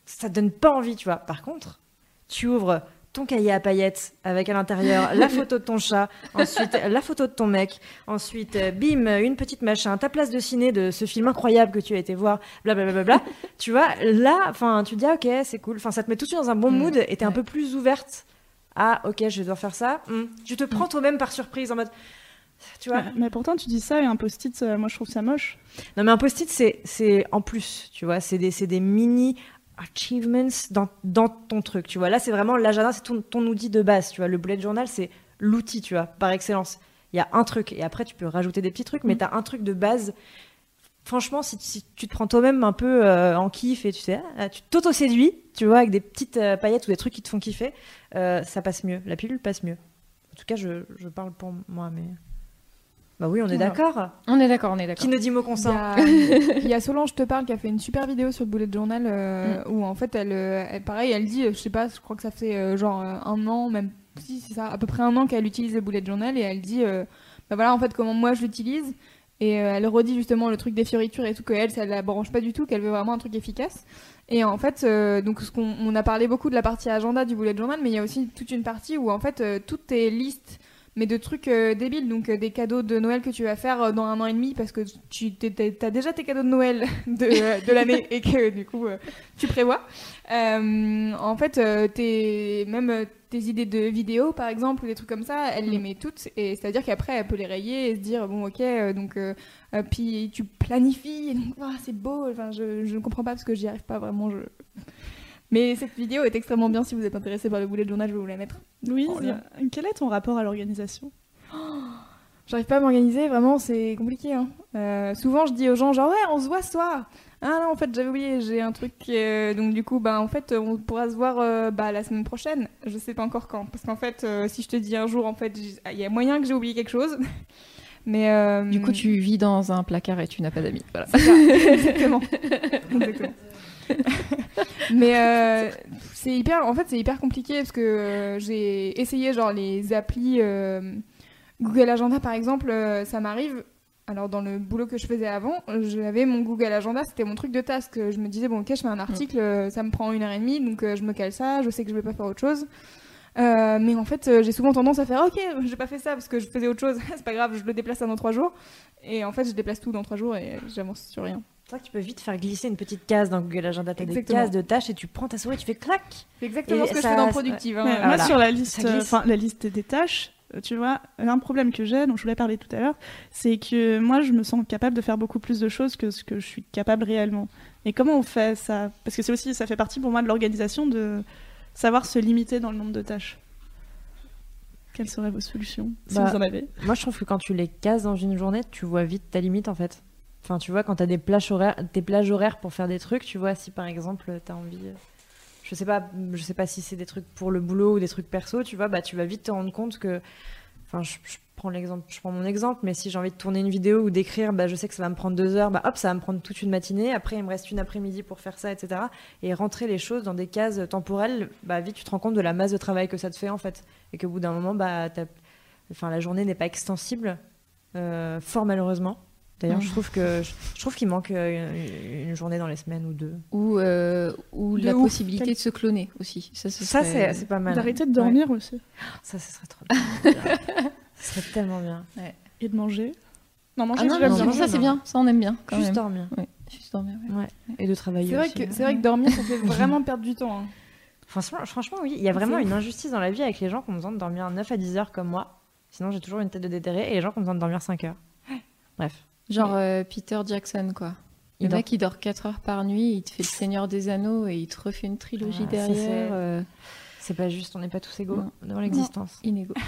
ça te donne pas envie, tu vois. Par contre, tu ouvres ton cahier à paillettes avec à l'intérieur la [laughs] photo de ton chat, ensuite la photo de ton mec, ensuite euh, bim une petite machin, ta place de ciné de ce film incroyable que tu as été voir, blablabla. Bla, bla, bla. tu vois, là, enfin, tu te dis ah, ok, c'est cool. Enfin, ça te met tout de suite dans un bon Mm, mood et t'es un peu plus ouverte. Ah, ok, je dois faire ça. Mm. Tu te prends toi-même par surprise en mode, tu vois. Mais, mais pourtant, tu dis ça et un post-it, euh, moi je trouve ça moche. Non, mais un post-it, c'est, c'est en plus, tu vois, c'est des, c'est des mini achievements dans, dans ton truc, tu vois. Là, c'est vraiment l'agenda, c'est ton, ton outil de base, tu vois. Le bullet journal, c'est l'outil, tu vois, par excellence. Il y a un truc, et après, tu peux rajouter des petits trucs, mais Mm. tu as un truc de base. Franchement, si, si tu te prends toi-même un peu euh, en kiff et tu sais, ah, tu t'auto-séduis, tu vois, avec des petites euh, paillettes ou des trucs qui te font kiffer, euh, ça passe mieux. La pilule passe mieux. En tout cas, je, je parle pour moi, mais. Bah oui, on est Voilà. d'accord. On est d'accord, on est d'accord. Qui ne dit mot Il y, consent a, [laughs] il y a Solange te parle qui a fait une super vidéo sur le bullet journal euh, Mm. où en fait elle, euh, elle- pareil elle dit je sais pas je crois que ça fait euh, genre un an même si c'est ça à peu près un an qu'elle utilise le bullet journal et elle dit euh, bah voilà en fait comment moi je l'utilise et euh, elle redit justement le truc des fioritures et tout que elle ça la branche pas du tout qu'elle veut vraiment un truc efficace et en fait euh, donc ce qu'on on a parlé beaucoup de la partie agenda du bullet journal mais il y a aussi toute une partie où en fait euh, toutes tes listes mais de trucs euh, débiles, donc euh, des cadeaux de Noël que tu vas faire euh, dans un an et demi parce que tu as déjà tes cadeaux de Noël [laughs] de, de l'année et que du coup tu prévois. En fait, tes, même tes idées de vidéos par exemple ou des trucs comme ça, elle les met toutes et c'est-à-dire qu'après elle peut les rayer et se dire bon ok donc puis tu planifies et donc c'est beau. Enfin je, je ne comprends pas parce que j'y arrive pas vraiment. Je... Mais cette vidéo est extrêmement bien si vous êtes intéressé par le bullet journal, je vais vous la mettre. Louise, Oh, euh, quel est ton rapport à l'organisation? J'arrive pas à m'organiser, vraiment, c'est compliqué. Hein. Euh, souvent, je dis aux gens, genre, ouais, on se voit ce soir. Ah non, en fait, j'avais oublié, j'ai un truc. euh, donc, du coup, bah, en fait, on pourra se voir euh, bah, la semaine prochaine. Je sais pas encore quand. Parce qu'en fait, euh, si je te dis un jour, en fait, j'ai- il y a moyen que j'ai oublié quelque chose. [laughs] Mais. euh, Du coup, tu vis dans un placard et tu n'as pas d'amis. Voilà. c'est ça, [laughs] exactement. [laughs] Exactement. [laughs] Mais euh, c'est hyper, en fait, c'est hyper compliqué parce que euh, j'ai essayé genre les applis euh, Google Agenda par exemple, ça m'arrive. Alors dans le boulot que je faisais avant, j'avais mon Google Agenda, c'était mon truc de task. Je me disais bon ok, je fais un article, euh, ça me prend une heure et demie, donc je me cale ça. Je sais que je vais pas faire autre chose. Euh, mais en fait, euh, j'ai souvent tendance à faire ok, [laughs] j'ai pas fait ça parce que je faisais autre chose. [laughs] c'est pas grave, je le déplace dans trois jours. Et en fait, je déplace tout dans trois jours et j'avance sur rien. C'est vrai que tu peux vite faire glisser une petite case dans Google Agenda. T'as des cases de tâches et tu prends ta souris, tu fais clac. C'est exactement ce que ça- je fais dans Productive. hein. Euh, Moi, sur la liste, euh, enfin la liste des tâches, tu vois, un problème que j'ai, dont je voulais parler tout à l'heure, c'est que moi, je me sens capable de faire beaucoup plus de choses que ce que je suis capable réellement. Et comment on fait ça? Parce que c'est aussi, ça fait partie pour moi de l'organisation de savoir se limiter dans le nombre de tâches. Quelles seraient vos solutions, si Bah, vous en avez? Moi, je trouve que quand tu les cases dans une journée, tu vois vite ta limite en fait. Enfin, tu vois, quand tu as des plages horaires, des plages horaires pour faire des trucs, tu vois, si par exemple, tu as envie. euh, Je sais pas, je sais pas si c'est des trucs pour le boulot ou des trucs perso, tu vois, bah tu vas vite te rendre compte que. Enfin, je, prends l'exemple, je prends mon exemple, mais si j'ai envie de tourner une vidéo ou d'écrire, bah je sais que ça va me prendre deux heures, bah hop, ça va me prendre toute une matinée. Après, il me reste une après-midi pour faire ça, etc. Et rentrer les choses dans des cases temporelles, bah vite tu te rends compte de la masse de travail que ça te fait en fait, et qu'au bout d'un moment, bah t'as enfin la journée n'est pas extensible euh, fort malheureusement d'ailleurs je trouve que je, je trouve qu'il manque euh, une, une journée dans les semaines ou deux Ou, euh, ou De la ouf. possibilité Quel- de se cloner aussi. Ça, ce ça serait- c'est c'est pas mal D'arrêter de dormir aussi. [gasps] ça ce serait trop bien [laughs] ça serait tellement bien Et de manger? Non, manger, Ah non, j'aime non, bien. mais ça c'est non. bien, ça on aime bien quand juste même. dormir Ouais, juste dormir. ouais. ouais et de travailler C'est vrai, aussi, que, hein. c'est vrai que dormir, ça fait [laughs] vraiment perdre du temps. hein. franchement, franchement oui il y a vraiment une injustice dans la vie avec les gens qui ont besoin de dormir 9 à 10 heures comme moi sinon j'ai toujours une tête de déterré et les gens qui ont besoin de dormir 5 heures bref Genre euh, Peter Jackson quoi. Il Le dort. mec il dort 4 heures par nuit, il te fait le Seigneur des Anneaux et il te refait une trilogie Ah, derrière. c'est- euh, c'est pas juste on n'est pas tous égaux Non. devant l'existence inégaux. [laughs]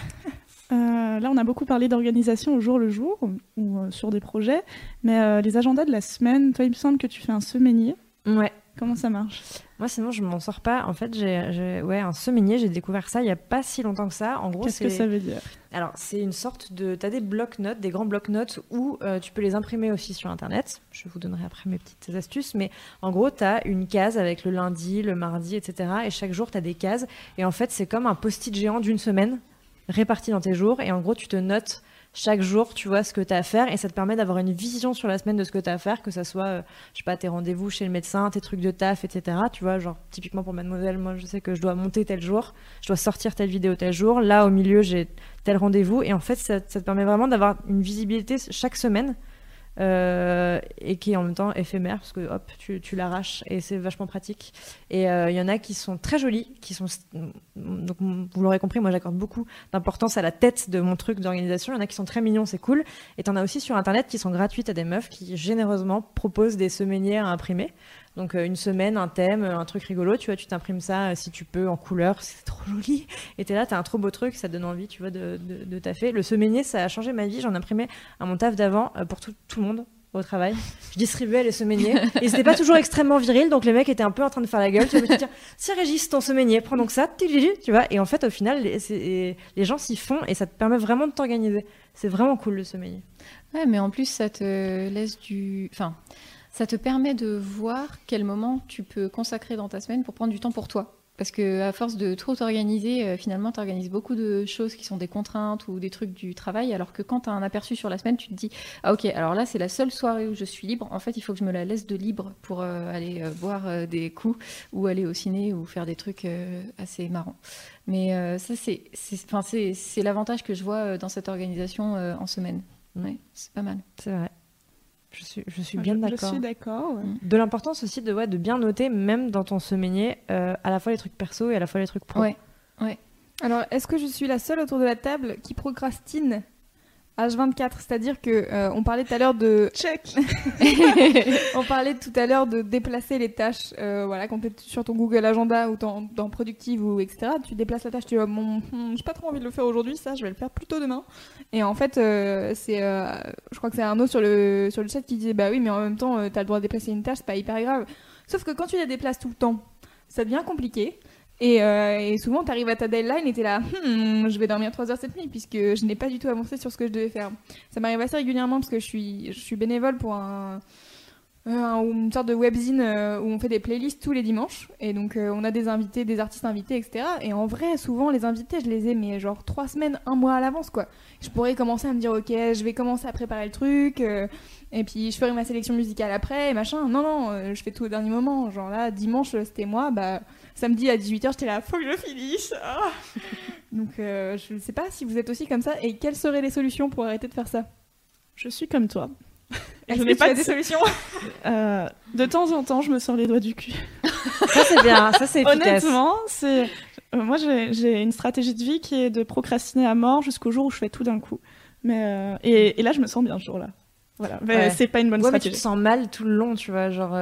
Euh, là, on a beaucoup parlé d'organisation au jour le jour ou euh, sur des projets, mais euh, les agendas de la semaine, toi, il me semble que tu fais un semainier. ouais Comment ça marche? Moi, sinon, je m'en sors pas. En fait, j'ai, ouais, un semainier, j'ai découvert ça il y a pas si longtemps que ça. En gros, Qu'est-ce c'est... que ça veut dire? Alors, c'est une sorte de... T'as des blocs-notes, des grands blocs-notes où euh, tu peux les imprimer aussi sur Internet. Je vous donnerai après mes petites astuces. Mais en gros, t'as une case avec le lundi, le mardi, etc. Et chaque jour, t'as des cases. Et en fait, c'est comme un post-it géant d'une semaine réparti dans tes jours. Et en gros, tu te notes chaque jour, tu vois ce que tu as à faire. Et ça te permet d'avoir une vision sur la semaine de ce que tu as à faire, que ça soit, euh, je sais pas, tes rendez-vous chez le médecin, tes trucs de taf, etc. Tu vois, genre, typiquement pour mademoiselle, moi, je sais que je dois monter tel jour, je dois sortir telle vidéo tel jour. Là, au milieu, j'ai tel rendez-vous. Et en fait, ça, ça te permet vraiment d'avoir une visibilité chaque semaine. Euh, et qui est en même temps éphémère parce que hop tu, tu l'arraches et c'est vachement pratique. Et euh, il y en a qui sont très jolis qui sont donc vous l'aurez compris moi j'accorde beaucoup d'importance à la tête de mon truc d'organisation. Il y en a qui sont très mignons c'est cool. Et t'en as aussi sur internet qui sont gratuites à des meufs qui généreusement proposent des semainières à imprimer donc euh, une semaine, un thème, euh, un truc rigolo, tu vois, tu t'imprimes ça euh, si tu peux en couleur, c'est trop joli. Et t'es là, t'as un trop beau truc, ça donne envie, tu vois, de, de, de taffer. Le semainier, ça a changé ma vie, j'en imprimais à mon taf d'avant euh, pour tout, tout le monde au travail. Je distribuais les semainiers. Et c'était pas toujours extrêmement viril, donc les mecs étaient un peu en train de faire la gueule. Tu vois, dire, tiens Régis, ton semainier, prends donc ça, tu vois. Et en fait, au final, les, les gens s'y font et ça te permet vraiment de t'organiser. C'est vraiment cool le semainier. Ouais, mais en plus, ça te laisse du. Enfin, ça te permet de voir quel moment tu peux consacrer dans ta semaine pour prendre du temps pour toi. Parce que à force de trop t'organiser, euh, finalement, tu organises beaucoup de choses qui sont des contraintes ou des trucs du travail, alors que quand tu as un aperçu sur la semaine, tu te dis Ah, ok, alors là, c'est la seule soirée où je suis libre. En fait, il faut que je me la laisse de libre pour euh, aller euh, boire des coups ou aller au ciné ou faire des trucs assez marrants. Mais ça, c'est l'avantage que je vois dans cette organisation en semaine. Ouais, c'est pas mal. C'est vrai. Je suis, je suis bien je, je d'accord. suis d'accord. ouais. De l'importance aussi de, ouais, de bien noter, même dans ton semainier, euh, à la fois les trucs perso et à la fois les trucs pro. Ouais. Alors, est-ce que je suis la seule autour de la table qui procrastine H24 C'est-à-dire que euh, on parlait tout à l'heure de Check [laughs] on parlait tout à l'heure de déplacer les tâches. euh, voilà, quand tu es sur ton Google Agenda ou dans, dans Productive ou etc. Tu déplaces la tâche. Tu dis bon, hmm, j'ai pas trop envie de le faire aujourd'hui. Ça, je vais le faire plutôt demain. Et en fait, euh, c'est, je crois que c'est Arnaud sur le sur le chat qui disait bah oui, mais en même temps, tu as le droit de déplacer une tâche, c'est pas hyper grave. Sauf que quand tu la déplaces tout le temps, ça devient compliqué. Et, euh, et souvent, tu arrives à ta deadline et tu es là, Hmm, je vais dormir 3 heures cette nuit puisque je n'ai pas du tout avancé sur ce que je devais faire. Ça m'arrive assez régulièrement parce que je suis, bénévole pour euh, un- une sorte de webzine euh, où on fait des playlists tous les dimanches. Et donc, on a des invités, des artistes invités, etc. Et en vrai, souvent, les invités, je les ai, mais genre 3 semaines, un mois à l'avance, quoi. Je pourrais commencer à me dire, ok, je vais commencer à préparer le truc. et puis, je ferai ma sélection musicale après, et machin. Non, non, je fais tout au dernier moment. Genre là, dimanche, c'était moi, bah samedi à 18h, j'étais là, faut que je le finisse. Ah. [laughs] Donc, euh, je ne sais pas si vous êtes aussi comme ça et quelles seraient les solutions pour arrêter de faire ça? Je suis comme toi. [laughs] Je n'ai pas as de- des solutions? [laughs] Euh, de temps en temps, je me sors les doigts du cul. Ça, c'est bien, ça, c'est efficace. Honnêtement, c'est Euh, moi, j'ai une stratégie de vie qui est de procrastiner à mort jusqu'au jour où je fais tout d'un coup. Mais euh, et, et là, je me sens bien ce jour-là. Voilà. Mais Ouais. c'est pas une bonne Ouais, mais tu te stratégie. sens mal tout le long, tu vois, genre.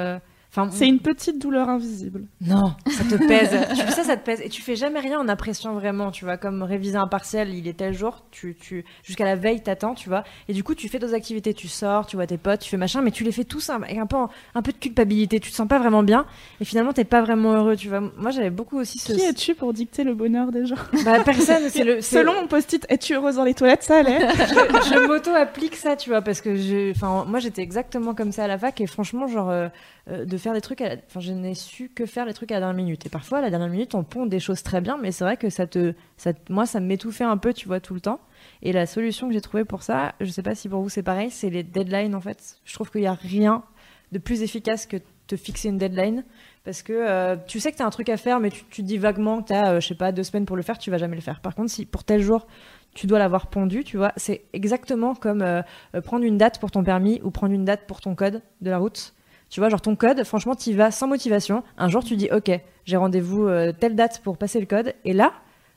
Enfin, C'est une petite douleur invisible. Non, ça te pèse. [laughs] tu fais ça, ça te pèse. Et tu fais jamais rien en appréciant vraiment, tu vois. Comme réviser un partiel, il est tel jour, tu, tu, jusqu'à la veille, t'attends, tu vois. Et du coup, tu fais d'autres activités, tu sors, tu vois tes potes, tu fais machin, mais tu les fais tous avec un peu, un peu de culpabilité. Tu te sens pas vraiment bien. Et finalement, t'es pas vraiment heureux, tu vois. Moi, j'avais beaucoup aussi ce. Qui es-tu pour dicter le bonheur des gens? Bah, personne, c'est le. Selon mon post-it, es-tu heureuse dans les toilettes? Ça allait. [laughs] je, je m'auto-applique ça, tu vois, parce que je, enfin, moi j'étais exactement comme ça à la fac et franchement, genre, euh, euh, de faire des trucs, à la- enfin, je n'ai su que faire les trucs à la dernière minute. Et parfois, à la dernière minute, on pond des choses très bien, mais c'est vrai que ça te, ça, te- moi, ça m'étouffait un peu, tu vois, tout le temps. Et la solution que j'ai trouvée pour ça, je sais pas si pour vous c'est pareil, c'est les deadlines en fait. Je trouve qu'il y a rien de plus efficace que te fixer une deadline. Parce que euh, tu sais que tu as un truc à faire, mais tu, tu dis vaguement que tu as, je sais pas, deux semaines pour le faire, tu vas jamais le faire. Par contre, si pour tel jour, tu dois l'avoir pondu, tu vois, c'est exactement comme euh, euh, prendre une date pour ton permis ou prendre une date pour ton code de la route. Tu vois, genre ton code, franchement, tu y vas sans motivation. Un jour, tu dis, OK, j'ai rendez-vous euh, telle date pour passer le code. Et là,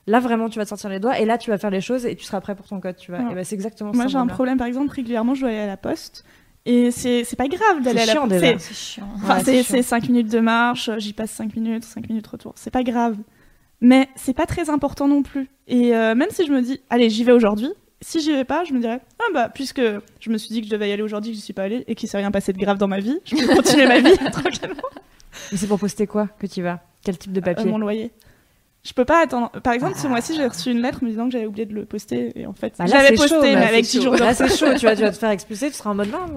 là, vraiment, tu vas te sortir les doigts. Et là, tu vas faire les choses et tu seras prêt pour ton code, tu vois. Ouais. Et ben, c'est exactement Moi, ça. j'ai un problème, par exemple, régulièrement, je dois aller à la poste. Et c'est pas grave d'aller à la poste. C'est- chiant. Enfin, Ouais, c'est 5 minutes de marche, j'y passe 5 minutes, 5 minutes retour. C'est pas grave. Mais c'est pas très important non plus. Et euh, même si je me dis, allez, j'y vais aujourd'hui, si j'y vais pas, je me dirais, ah bah, puisque je me suis dit que je devais y aller aujourd'hui, que j'y suis pas allée et qu'il s'est rien passé de grave dans ma vie, je peux [laughs] continuer ma vie [laughs] tranquillement. Mais c'est pour poster quoi que tu vas? Quel type de Euh, papier? mon loyer. Je peux pas attendre. Par exemple, ce mois-ci, j'ai reçu une lettre me disant que j'avais oublié de le poster. Et en fait, Bah j'avais posté, chaud, mais bah, avec c'est 10 jours Là, c'est chaud, tu vas, tu vas te faire [laughs] expulser, tu seras en mode non,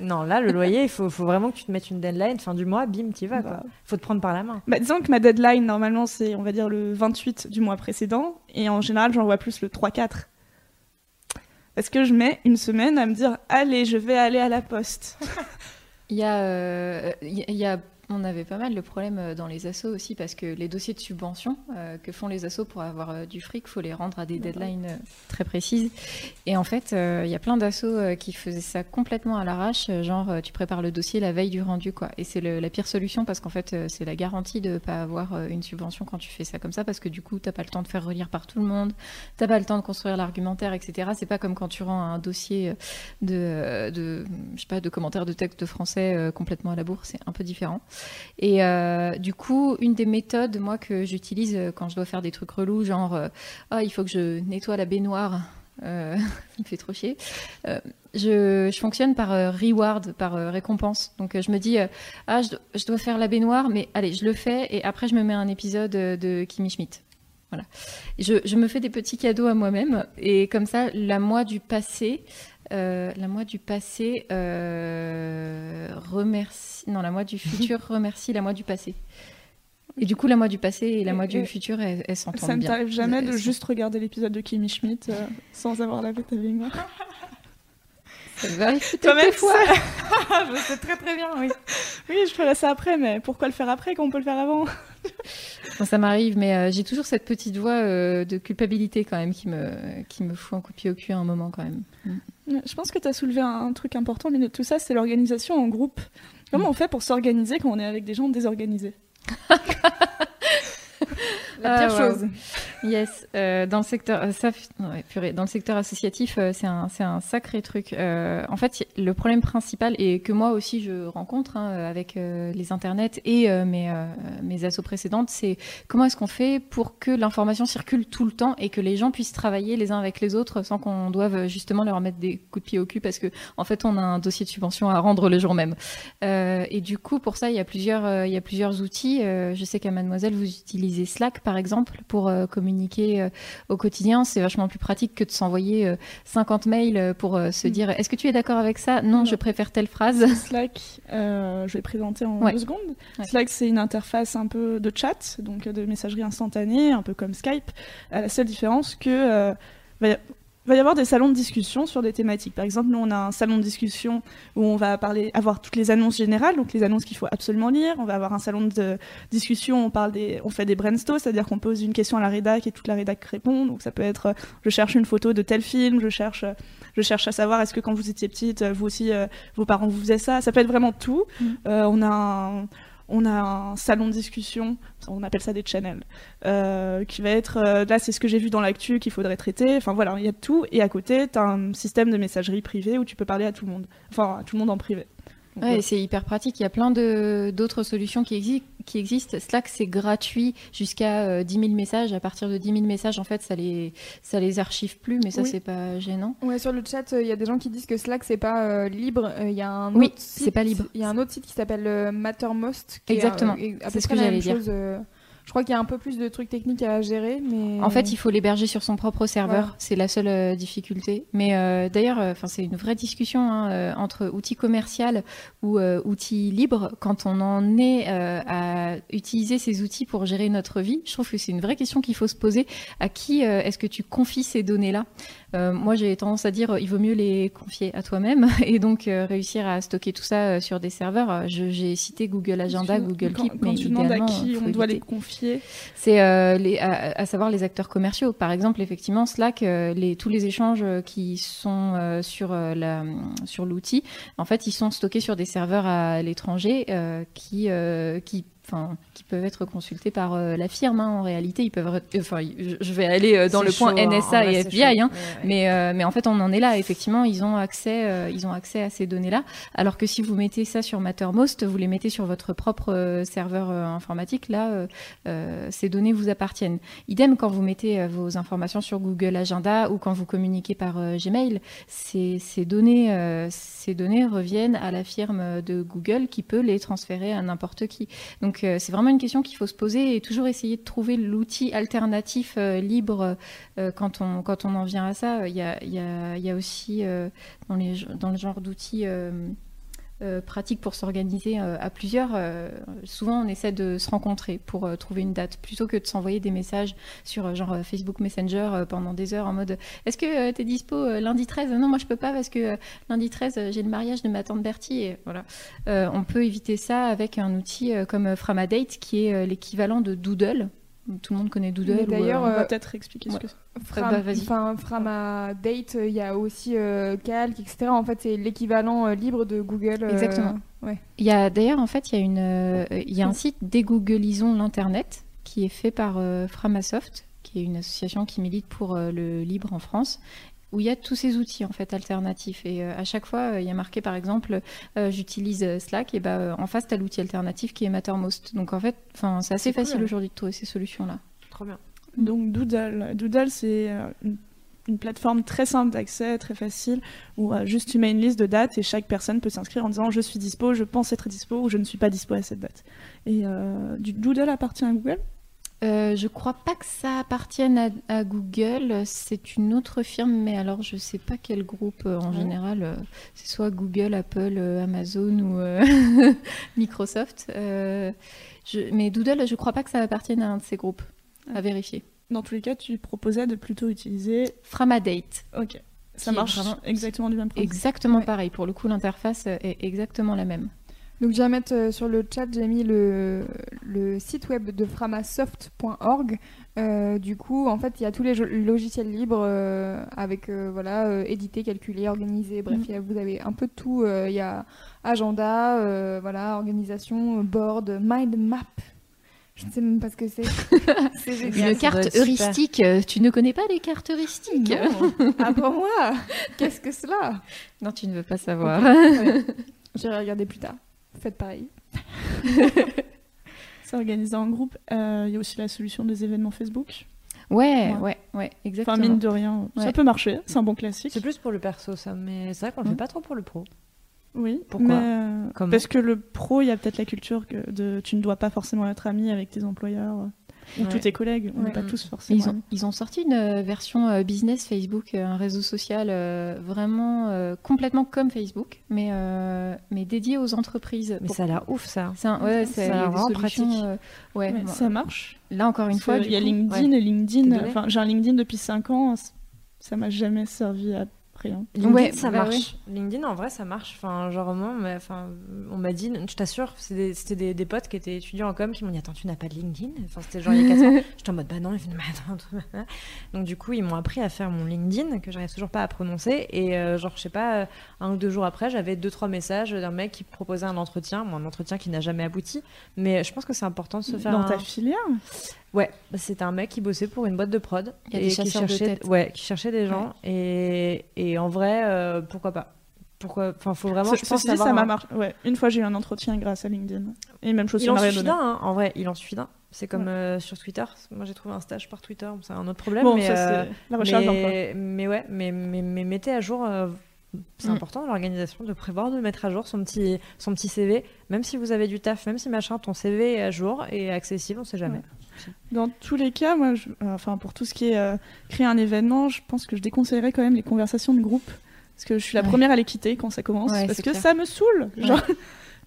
non, là, le loyer, il faut, faut vraiment que tu te mettes une deadline, fin du mois, bim, t'y vas, quoi. Bah. Faut te prendre par la main. Bah, disons que ma deadline, normalement, c'est, on va dire, le 28 du mois précédent. Et en général, j'en vois plus le 3-4. Parce que je mets une semaine à me dire, allez, je vais aller à la poste? [laughs] Il y a, euh, on avait pas mal de problèmes euh, dans les assos aussi parce que les dossiers de subvention euh, que font les assos pour avoir euh, du fric, faut les rendre à des deadlines euh, très précises. Et en fait, il y a plein d'assos qui faisaient ça complètement à l'arrache, genre tu prépares le dossier la veille du rendu quoi. Et c'est le- la pire solution parce qu'en fait, c'est la garantie de pas avoir une subvention quand tu fais ça comme ça parce que du coup, t'as pas le temps de faire relire par tout le monde, t'as pas le temps de construire l'argumentaire, etc. C'est pas comme quand tu rends un dossier de, de, je sais pas, de commentaires de texte de français complètement à la bourre, c'est un peu différent. Et euh, du coup, une des méthodes, moi, que j'utilise euh, quand je dois faire des trucs relous, genre, euh, ah, il faut que je nettoie la baignoire, [laughs] ça me fait trop chier. Je, fonctionne par reward, par récompense. Donc je me dis, ah, je, do- je dois faire la baignoire, mais allez, je le fais, et après je me mets un épisode de Kimi Schmidt. Voilà. Je me fais des petits cadeaux à moi-même, et comme ça, la moi du passé, euh, la moi du passé euh, remercie, non, la moi du futur [laughs] remercie la moi du passé. Et du coup, la moi du passé et la moi du futur, elles, elles s'entendent Ça ne bien. t'arrive jamais de Elles juste regarder l'épisode de Kimi Schmidt euh, sans avoir lavé ta baignoire Ça m'arrive peut-être fois. [laughs] je sais très très bien, oui. Oui, je ferai ça après, mais pourquoi le faire après quand on peut le faire avant? Bon, ça m'arrive, mais euh, j'ai toujours cette petite voix euh, de culpabilité quand même qui me, qui me fout un coup de pied au cul à un moment quand même. Je pense que tu as soulevé un, un truc important, mais tout ça, c'est l'organisation en groupe. Comment on fait pour s'organiser quand on est avec des gens désorganisés? [laughs] La Ah, pire wow. chose. Yes, euh, dans le secteur, euh, ça, ouais, purée, dans le secteur associatif, euh, c'est un, un sacré truc. Euh, en fait, le problème principal et que moi aussi je rencontre hein, euh, avec euh, les internets et euh, mes euh, mes assos précédentes, c'est comment est-ce qu'on fait pour que l'information circule tout le temps et que les gens puissent travailler les uns avec les autres sans qu'on doive euh, justement leur mettre des coups de pied au cul parce que en fait on a un dossier de subvention à rendre le jour même. Euh, et du coup, pour ça, il y a plusieurs, euh, il y a plusieurs outils. Euh, je sais qu'à Mademoiselle, vous utilisez Slack, par exemple, pour euh, communiquer euh, au quotidien. C'est vachement plus pratique que de s'envoyer euh, 50 mails euh, pour euh, se Mm. dire est-ce que tu es d'accord avec ça? Non, Non. je préfère telle phrase. [laughs] Slack, euh, je vais présenter en Ouais. deux secondes. Ouais. Slack, c'est une interface un peu de chat, donc de messagerie instantanée, un peu comme Skype, à la seule différence que euh, va y- va y avoir des salons de discussion sur des thématiques. Par exemple, nous, on a un salon de discussion où on va parler, avoir toutes les annonces générales, donc les annonces qu'il faut absolument lire. On va avoir un salon de discussion, on parle des, on fait des brainstorms, c'est-à-dire qu'on pose une question à la rédac et toute la rédac répond. Donc ça peut être, euh, je cherche une photo de tel film, je cherche, euh, je cherche à savoir est-ce que quand vous étiez petite, euh, vous aussi, vos parents vous faisaient ça. Ça peut être vraiment tout. Mm. Euh, on a un- on a un salon de discussion, on appelle ça des channels, euh, qui va être euh, là c'est ce que j'ai vu dans l'actu qu'il faudrait traiter, enfin voilà, il y a tout, et à côté tu as un système de messagerie privée où tu peux parler à tout le monde, enfin à tout le monde en privé. Ouais, euh, c'est hyper pratique. Il y a plein de d'autres solutions qui, exi- qui existent. Slack, c'est gratuit jusqu'à euh, 10 000 messages. À partir de 10 000 messages, en fait, ça les ça les archive plus, mais ça Oui. c'est pas gênant. Ouais, sur le chat, il y a des gens qui disent que Slack c'est pas euh, libre. Il y a un Oui, c'est pas libre. Il y a un autre site qui s'appelle euh, Mattermost. Qui Exactement. euh, C'est ce que la j'allais dire. chose, euh, je crois qu'il y a un peu plus de trucs techniques à gérer, mais En fait, il faut l'héberger sur son propre serveur. C'est la seule euh, difficulté. Mais euh, d'ailleurs, enfin, c'est une vraie discussion hein, euh, entre outils commercial ou euh, outils libres. Quand on en est euh, à utiliser ces outils pour gérer notre vie, je trouve que c'est une vraie question qu'il faut se poser. À qui euh, est-ce que tu confies ces données-là? Euh, Moi, j'ai tendance à dire, euh, il vaut mieux les confier à toi-même [laughs] et donc euh, réussir à stocker tout ça euh, sur des serveurs. J'ai cité Google Agenda, tu- Google quand, Keep, quand mais tu demandes à qui on doit les confier, C'est euh, les- à, à savoir les acteurs commerciaux. Par exemple, effectivement, Slack, les, tous les échanges qui sont euh, sur la sur l'outil, en fait, ils sont stockés sur des serveurs à l'étranger euh, qui euh, qui Enfin, qui peuvent être consultés par euh, la firme. hein. En réalité, ils peuvent. re- Enfin, je vais aller euh, dans le point chaud, hein. NSA En vrai, et FBI. chaud. hein. Ouais, ouais. Mais, euh, mais en fait, on en est là. Effectivement, ils ont accès, euh, ils ont accès à ces données-là. Alors que si vous mettez ça sur Mattermost, vous les mettez sur votre propre euh, serveur euh, informatique. Là, euh, euh, ces données vous appartiennent. Idem quand vous mettez euh, vos informations sur Google Agenda ou quand vous communiquez par euh, Gmail, ces, ces données, euh, ces données reviennent à la firme de Google qui peut les transférer à n'importe qui. Donc, euh, c'est vraiment une question qu'il faut se poser et toujours essayer de trouver l'outil alternatif euh, libre euh, quand, on, quand on en vient à ça. Il y a, y a aussi euh, dans, les, dans le genre d'outils euh, pratiques pour s'organiser euh, à plusieurs, euh, souvent on essaie de se rencontrer pour trouver une date plutôt que de s'envoyer des messages sur genre Facebook Messenger pendant des heures en mode est-ce que tu es dispo lundi 13 Non, moi je peux pas parce que lundi 13 euh, j'ai le mariage de ma tante Bertie et voilà. On peut éviter ça avec un outil comme Framadate qui est l'équivalent de Doodle. Tout le monde connaît Doodle. Ou, d'ailleurs, euh, on va euh, peut-être expliquer ouais. ce que c'est. Fram, bah, enfin, Framadate, il y a aussi euh, Calc, etc. En fait, c'est l'équivalent euh, libre de Google. euh, Exactement. ouais. Il y a d'ailleurs en fait il y a une euh, il y a un site dégooglisons l'internet qui est fait par euh, Framasoft qui est une association qui milite pour euh, le libre en France où il y a tous ces outils en fait alternatifs et euh, à chaque fois euh, il y a marqué par exemple euh, j'utilise Slack et bah euh, en face tu as l'outil alternatif qui est Mattermost donc en fait enfin c'est assez cool, facile hein. aujourd'hui de trouver ces solutions là Trop bien. Donc Doodle, Doodle c'est une, une plateforme très simple d'accès, très facile, où euh, juste tu mets une liste de dates et chaque personne peut s'inscrire en disant je suis dispo, je pense être dispo ou je ne suis pas dispo à cette date. Et euh, Doodle appartient à Google? Euh, je crois pas que ça appartienne à, à Google. C'est une autre firme, mais alors je sais pas quel groupe euh, en Ouais. général. euh, c'est soit Google, Apple, Amazon ou [laughs] Microsoft. Je- mais Doodle, je crois pas que ça appartienne à un de ces groupes. À vérifier. Dans tous les cas, tu proposais de plutôt utiliser. Framadate, Ok. Ça marche vraiment- exactement du même principe. exactement Ouais. pareil. Pour le coup, l'interface est exactement la même. Donc, je vais mettre euh, sur le chat, j'ai mis le, le site web de framasoft.org. Euh, du coup, en fait, il y a tous les logiciels libres euh, avec, euh, voilà, euh, éditer, calculer, organiser. Bref, Mm. a- vous avez un peu de tout. Euh, Il y a agenda, euh, voilà, organisation, board, mind map. Je ne sais même pas ce que c'est. [laughs] Une carte super. heuristique. Tu ne connais pas les cartes heuristiques Non. [laughs] Ah pour moi Qu'est-ce que cela? Non, tu ne veux pas savoir. [laughs] J'irai regarder plus tard. Faites pareil. [laughs] C'est organisé en groupe. Euh, Il y a aussi la solution des événements Facebook. Ouais, Ouais. ouais, ouais, exactement. Enfin, mine de rien, ça peut marcher. C'est un bon classique. C'est plus pour le perso, ça, mais c'est vrai qu'on le Mhm. fait pas trop pour le pro. Oui. Pourquoi mais, euh, Parce que le pro, il y a peut-être la culture que de tu ne dois pas forcément être ami avec tes employeurs ou Ouais. tous tes collègues. On n'est Ouais. pas tous Ils forcément. ont, ils ont sorti une euh, version euh, business Facebook, euh, un réseau social euh, vraiment euh, complètement comme Facebook, mais, euh, mais dédié aux entreprises. Mais Pour- ça a l'air ouf, ça. c'est un- ouais, vraiment pratique. euh, ouais, Mais ça marche. Là encore une Parce fois, il y a coup, LinkedIn ouais. et LinkedIn. Enfin, j'ai un LinkedIn depuis 5 ans. Ça m'a jamais servi à rien. LinkedIn, Ouais, ça bah marche. LinkedIn, en vrai, ça marche. Enfin, genre, moi, on m'a- enfin, on m'a dit, je t'assure, c'était des, des potes qui étaient étudiants en com qui m'ont dit Attends, tu n'as pas de LinkedIn? Enfin, c'était genre il y a 4 ans. [laughs] J'étais en mode Bah non, ils Mais attends. Donc, du coup, ils m'ont appris à faire mon LinkedIn, que j'arrive toujours pas à prononcer. Et, euh, genre, je sais pas, euh, un ou deux jours après, j'avais deux, trois messages d'un mec qui proposait un entretien. Bon, un entretien qui n'a jamais abouti. Mais je pense que c'est important de se faire. Dans un- ta filière? Ouais, bah, c'était un mec qui bossait pour une boîte de prod. Il y a et des qui de cherchait, tête. ouais, qui cherchait des gens. Et, et en vrai, euh, pourquoi pas? Pourquoi Enfin, faut vraiment, Ce- je pense, Ceci dit, ça m'a un- marché. Ouais. Une fois, j'ai eu un entretien grâce à LinkedIn. Et même chose Il sur en suffit d'un, hein. en vrai, il en suffit d'un. C'est comme Ouais. euh, sur Twitter. Moi, j'ai trouvé un stage par Twitter, c'est un autre problème. Bon, mais, ça, euh, la recherche d'emploi. mais, mais ouais, mais, mais, mais mettez à jour. euh, c'est Mm. important l'organisation de prévoir de mettre à jour son petit, son petit CV, même si vous avez du taf, même si machin, ton CV est à jour et accessible, on sait jamais. Dans tous les cas, moi, je- euh, enfin, pour tout ce qui est euh, créer un événement, je pense que je déconseillerais quand même les conversations de groupe. Parce que je suis la Ouais. première à les quitter quand ça commence. Ouais, parce que clair. ça me saoule. Genre,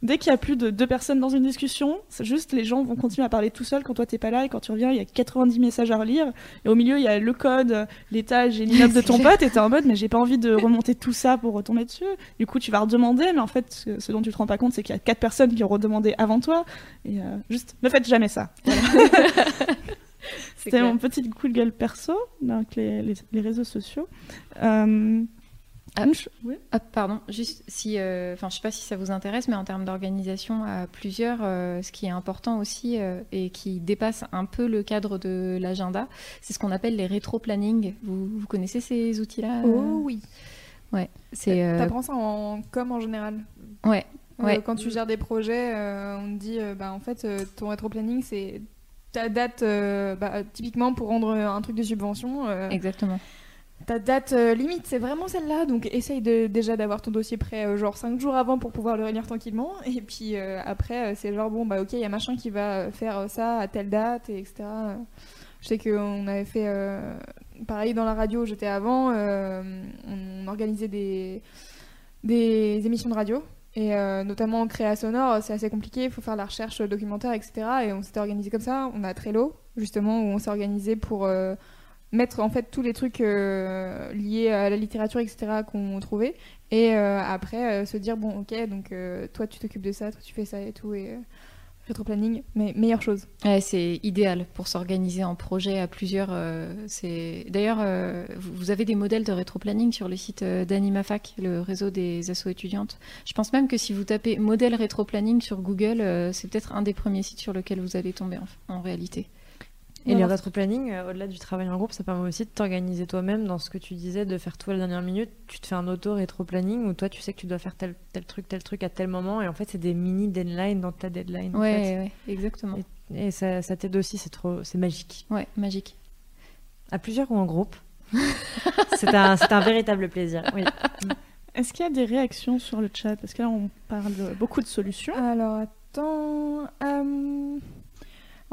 dès qu'il y a plus de deux personnes dans une discussion, c'est juste les gens vont continuer à parler tout seuls quand toi t'es pas là et quand tu reviens, il y a 90 messages à relire. Et au milieu, il y a le code, l'étage et l'immeuble de ton [laughs] pote et t'es en mode, mais j'ai pas envie de remonter tout ça pour retomber dessus. Du coup, tu vas redemander, mais en fait, ce dont tu te rends pas compte, c'est qu'il y a quatre personnes qui ont redemandé avant toi. Et euh, juste, ne faites jamais ça. [laughs] C'était mon petit coup de gueule perso, donc les, les, les réseaux sociaux. Euh, Ah. ch- oui. Ah, pardon, juste si, euh, enfin, je sais pas si ça vous intéresse, mais en termes d'organisation à plusieurs, euh, ce qui est important aussi euh, et qui dépasse un peu le cadre de l'agenda, c'est ce qu'on appelle les rétro-planning. Vous, vous connaissez ces outils-là Oh oui. Ouais, c'est. T'apprends ça en com en général? ouais, Ouais. quand tu gères des projets, on te dit, bah, en fait, ton rétro-planning, c'est ta date, bah, typiquement pour rendre un truc de subvention. exactement. Ta date euh, limite, c'est vraiment celle-là. Donc, essaye déjà d'avoir ton dossier prêt, euh, genre 5 jours avant pour pouvoir le relire tranquillement. Et puis euh, après, c'est genre, bon, bah, ok, il y a machin qui va faire ça à telle date, et etc. Je sais qu'on avait fait pareil dans la radio, j'étais avant, on organisait des, émissions de radio. Et notamment en créa sonore, c'est assez compliqué, il faut faire la recherche documentaire, etc. Et on s'était organisé comme ça. On a Trello, justement, où on s'est organisé pour mettre en fait tous les trucs euh, liés à la littérature, etc. qu'on trouvait. Et euh, après, euh, se dire, bon, ok, donc toi tu t'occupes de ça, toi tu fais ça et tout. Et rétro-planning, mais meilleure chose. C'est idéal pour s'organiser en projet à plusieurs. c'est d'ailleurs, vous avez des modèles de rétro-planning sur le site d'AnimaFac, le réseau des assos étudiantes. Je pense même que si vous tapez modèle rétro-planning sur Google, c'est peut-être un des premiers sites sur lequel vous allez tomber en réalité. Et les Alors, rétro-planning, euh, au-delà du travail en groupe, ça permet aussi de t'organiser toi-même dans ce que tu disais, de faire tout à la dernière minute. Tu te fais un auto-rétro-planning où toi, tu sais que tu dois faire tel, tel truc, tel truc à tel moment. Et en fait, c'est des mini deadlines dans ta deadline. en Ouais, fait. ouais, exactement. Et ça, ça t'aide aussi, c'est trop, c'est magique. Ouais, magique. À plusieurs ou en groupe? [laughs] c'est un, c'est un véritable plaisir. Oui. [laughs] Est-ce qu'il y a des réactions sur le chat? Parce que là, on parle beaucoup de solutions. Alors, attends. euh,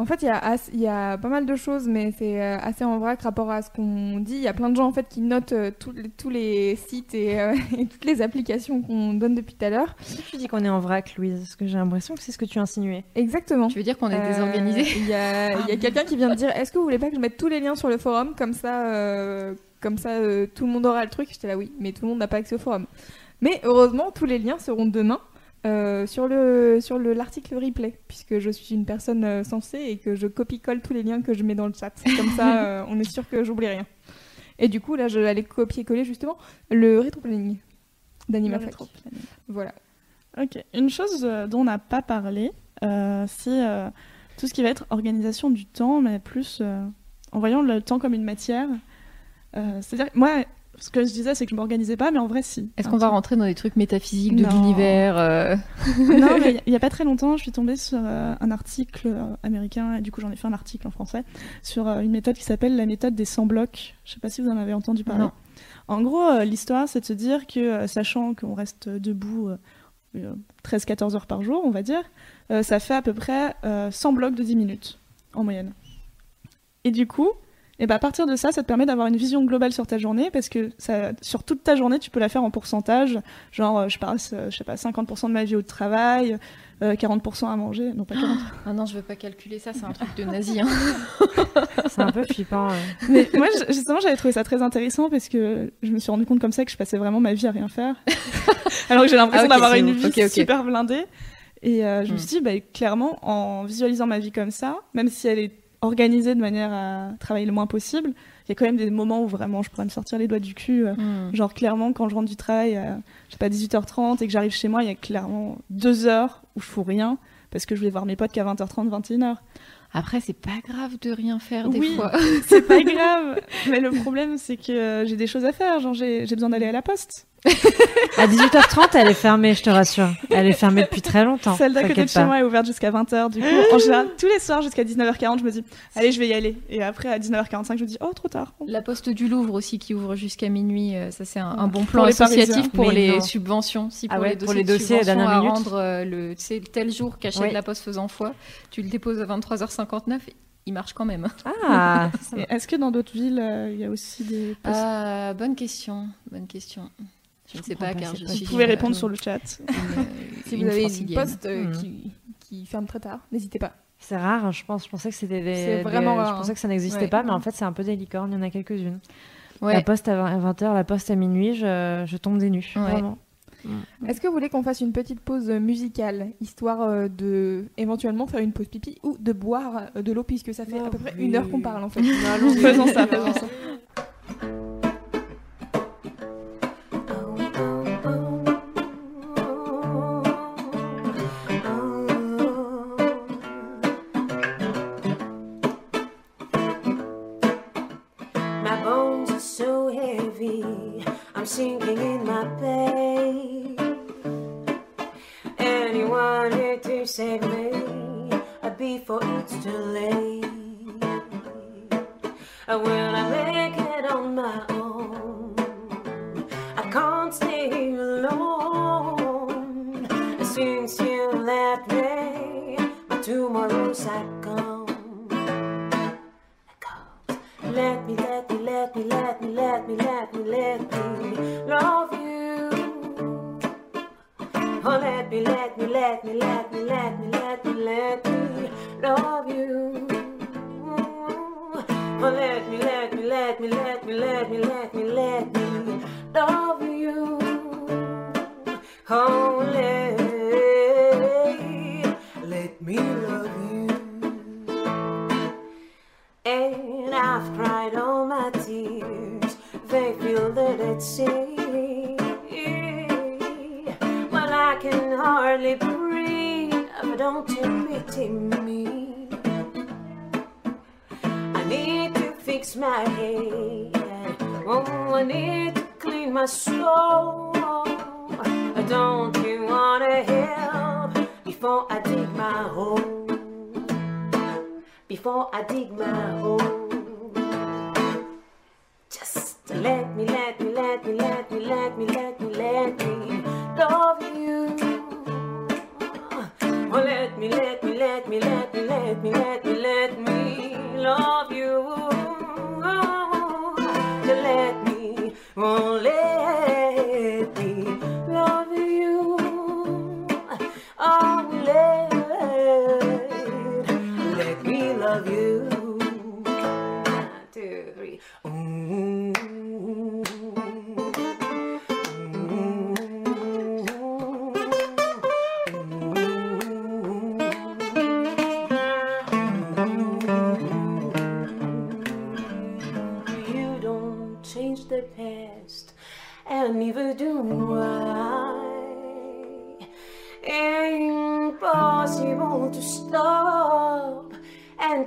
En fait, il y, a as- il y a pas mal de choses, mais c'est euh, assez en vrac rapport à ce qu'on dit. Il y a plein de gens en fait qui notent euh, tous les- tous les sites et, euh, [laughs] et toutes les applications qu'on donne depuis tout à l'heure. Tu dis qu'on est en vrac, Louise, parce que j'ai l'impression que c'est ce que tu insinuais. Exactement. Tu veux dire qu'on est Euh, désorganisé? Il y a, il y a quelqu'un qui vient de dire Est-ce que vous voulez pas que je mette tous les liens sur le forum? Comme ça, euh, comme ça euh, tout le monde aura le truc. J'étais là, oui, mais tout le monde n'a pas accès au forum. Mais heureusement, tous les liens seront demain euh, sur le sur le l'article replay, puisque je suis une personne euh, sensée et que je copie-colle tous les liens que je mets dans le chat. Comme ça, [laughs] euh, on est sûr que j'oublie rien. Et du coup, là, je vais aller copier-coller justement le rétro-planning d'AnimaFac. Voilà. Ok. Une chose euh, dont on n'a pas parlé, euh, c'est euh, tout ce qui va être organisation du temps, mais plus euh, en voyant le temps comme une matière. Euh, C'est-à-dire, moi, ce que je disais, c'est que je m'organisais pas, mais en vrai, si. Est-ce qu'on va rentrer dans des trucs métaphysiques de l'univers euh, [laughs] non, mais [laughs] il n'y a pas très longtemps, je suis tombée sur euh, un article euh, américain, et du coup j'en ai fait un article en français, sur une méthode qui s'appelle la méthode des 100 blocs. Je sais pas si vous en avez entendu parler. Non. En gros, l'histoire, c'est de se dire que, sachant qu'on reste debout euh, euh, 13-14 heures par jour, on va dire, ça fait à peu près euh, 100 blocs de 10 minutes, en moyenne. Et du coup, Et bah, à partir de ça, ça te permet d'avoir une vision globale sur ta journée parce que ça, sur toute ta journée, tu peux la faire en pourcentage. Genre, euh, je passe, euh, je sais pas, 50% de ma vie au travail, euh, 40% à manger. Non, pas 40. [gasps] Ah non, je veux pas calculer ça, c'est un truc de nazi. hein. [laughs] C'est un peu flippant. ouais. Mais moi, justement, j'avais trouvé ça très intéressant parce que je me suis rendu compte comme ça que je passais vraiment ma vie à rien faire. [laughs] Alors que j'ai l'impression Ah, d'avoir une vie Ok, ok. super blindée. Et euh, je me Hmm. suis dit, bah, clairement, en visualisant ma vie comme ça, même si elle est organisée de manière à travailler le moins possible, il y a quand même des moments où vraiment je pourrais me sortir les doigts du cul. euh, Hmm. Genre, clairement, quand je rentre du travail, à, je sais pas, 18h30 et que j'arrive chez moi, il y a clairement deux heures où je fous rien parce que je vais voir mes potes qu'à 20h30, 21h. Après, c'est pas grave de rien faire des Oui. fois. [laughs] C'est pas [laughs] grave, mais le problème c'est que euh, j'ai des choses à faire, genre j'ai besoin d'aller à la poste. À 18h30, elle est fermée, je te rassure. Elle est fermée depuis très longtemps. Celle d'à côté de chez moi est ouverte jusqu'à 20h, du coup, en général, tous les soirs jusqu'à 19h40, je me dis, allez, je vais y aller. Et après, à 19h45, je me dis, oh, trop tard. La poste du Louvre aussi qui ouvre jusqu'à minuit, euh, ça c'est un, un bon Pour plan les associatif pour Mais les non. subventions. Si Ah pour, ouais, les pour les dossiers, à de subventions à minute. rendre euh, le, tu sais, tel jour cachet Oui. de la poste faisant foi, tu le déposes à 23h59, il marche quand même. Ah, [laughs] Est-ce que dans d'autres villes, euh, il y a aussi des postes Ah, bonne question, bonne question. Je ne sais pas pas, car je pas suis. Vous pouvez répondre sur le chat. [laughs] une, Si une vous avez une poste euh, Mhm. qui, qui ferme très tard, n'hésitez pas. c'est rare, hein, je pense. Je pensais que c'était des. C'est des- vraiment rare, Je hein. pensais que ça n'existait Ouais. pas, mais en fait, c'est un peu des licornes. Il y en a quelques-unes. Ouais. La poste à 20h, la poste à minuit, je, je tombe des nues. Ouais. Vraiment. Est-ce que vous voulez qu'on fasse une petite pause musicale, histoire euh, de éventuellement faire une pause pipi ou de boire euh, de l'eau, puisque ça fait à peu près une heure qu'on parle en fait? [laughs] faisons ça, faisons ça. [laughs]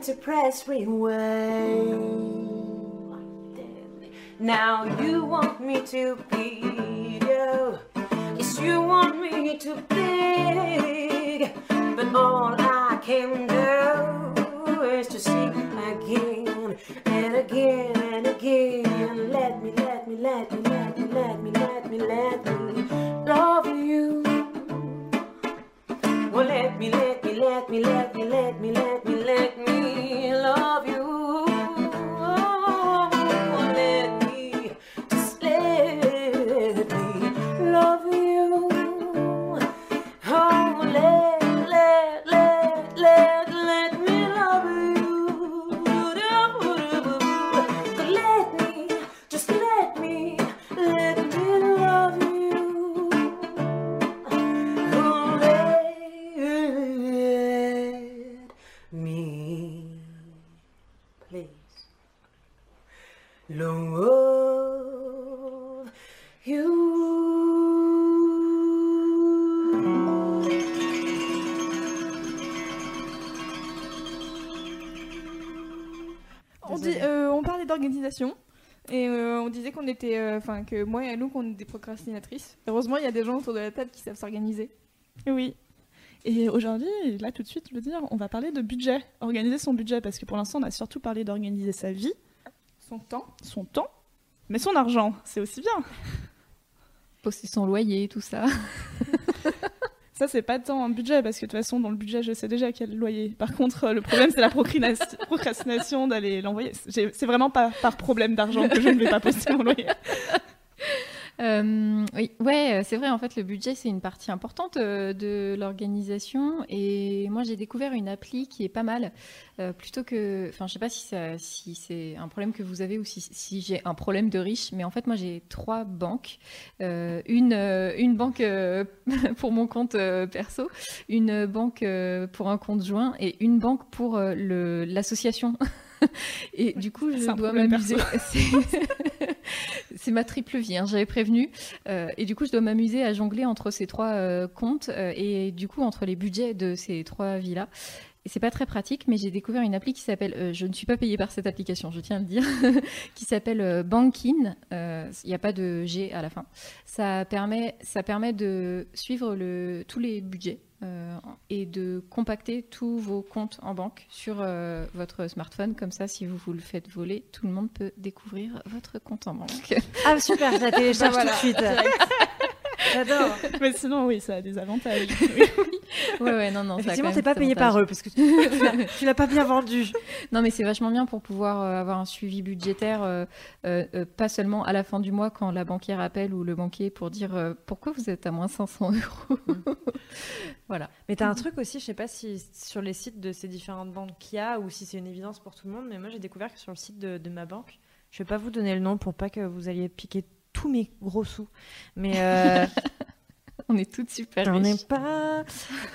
to press rewind. Now you want me to be you. Yes, you want me to beg. But all I can do is to sing again and again and again. Let me, let me, let me, let me, let me, let me, let me love you. Well, let me, let me, let me, let me, let me, let me, enfin que moi et Anouk, on est des procrastinatrices. Heureusement, il y a des gens autour de la table qui savent s'organiser. Oui. Et aujourd'hui, là tout de suite, je veux dire, on va parler de budget, organiser son budget, parce que pour l'instant, on a surtout parlé d'organiser sa vie, Son temps. son temps, mais son argent, c'est aussi bien. Poster son loyer, tout ça. [laughs] Ça, c'est pas tant un budget, parce que de toute façon, dans le budget, je sais déjà quel loyer. Par contre, euh, le problème, c'est la [laughs] procrastination- d'aller l'envoyer. C'est vraiment pas par problème d'argent que je ne vais pas poster mon loyer. Euh, oui, ouais, c'est vrai. En fait, le budget c'est une partie importante euh, de l'organisation. Et moi, j'ai découvert une appli qui est pas mal. euh, plutôt que, enfin, je sais pas si c'est un problème que vous avez ou si, si j'ai un problème de riche. Mais en fait, moi, j'ai trois banques. Une, une banque [laughs] pour mon compte perso, une banque pour un compte joint et une banque pour l'association. [laughs] [laughs] Et du coup, je dois m'amuser. [laughs] [laughs] C'est- ma triple vie, hein, j'avais prévenu. Euh, et du coup, je dois m'amuser à jongler entre ces trois euh, comptes euh, et du coup entre les budgets de ces trois vies-là. Et c'est pas très pratique, mais j'ai découvert une appli qui s'appelle, je ne suis pas payée par cette application, je tiens à le dire, qui s'appelle Bankin. Il n'y a pas de G à la fin. Ça permet, ça permet de suivre le, tous les budgets et de compacter tous vos comptes en banque sur euh, votre smartphone. Comme ça, si vous vous le faites voler, tout le monde peut découvrir votre compte en banque. Ah super, je la télécharge Bah, voilà, tout de suite. [laughs] J'adore. [laughs] Mais sinon, oui, ça a des avantages. [laughs] Ouais, ouais, non, non. Effectivement, t'es pas payé par eux parce que tu, tu l'as- pas bien vendu. Non, mais c'est vachement bien pour pouvoir euh, avoir un suivi budgétaire, euh, euh, euh, pas seulement à la fin du mois quand la banquière appelle ou le banquier pour dire euh, pourquoi vous êtes à moins 500 euros. [laughs] voilà. Mais t'as un truc aussi, je sais pas si sur les sites de ces différentes banques qu'il y a ou si c'est une évidence pour tout le monde, mais moi j'ai découvert que sur le site de, de ma banque, je vais pas vous donner le nom pour pas que vous alliez piquer tous mes gros sous, mais euh, [laughs] On est toutes super j'en ai pas.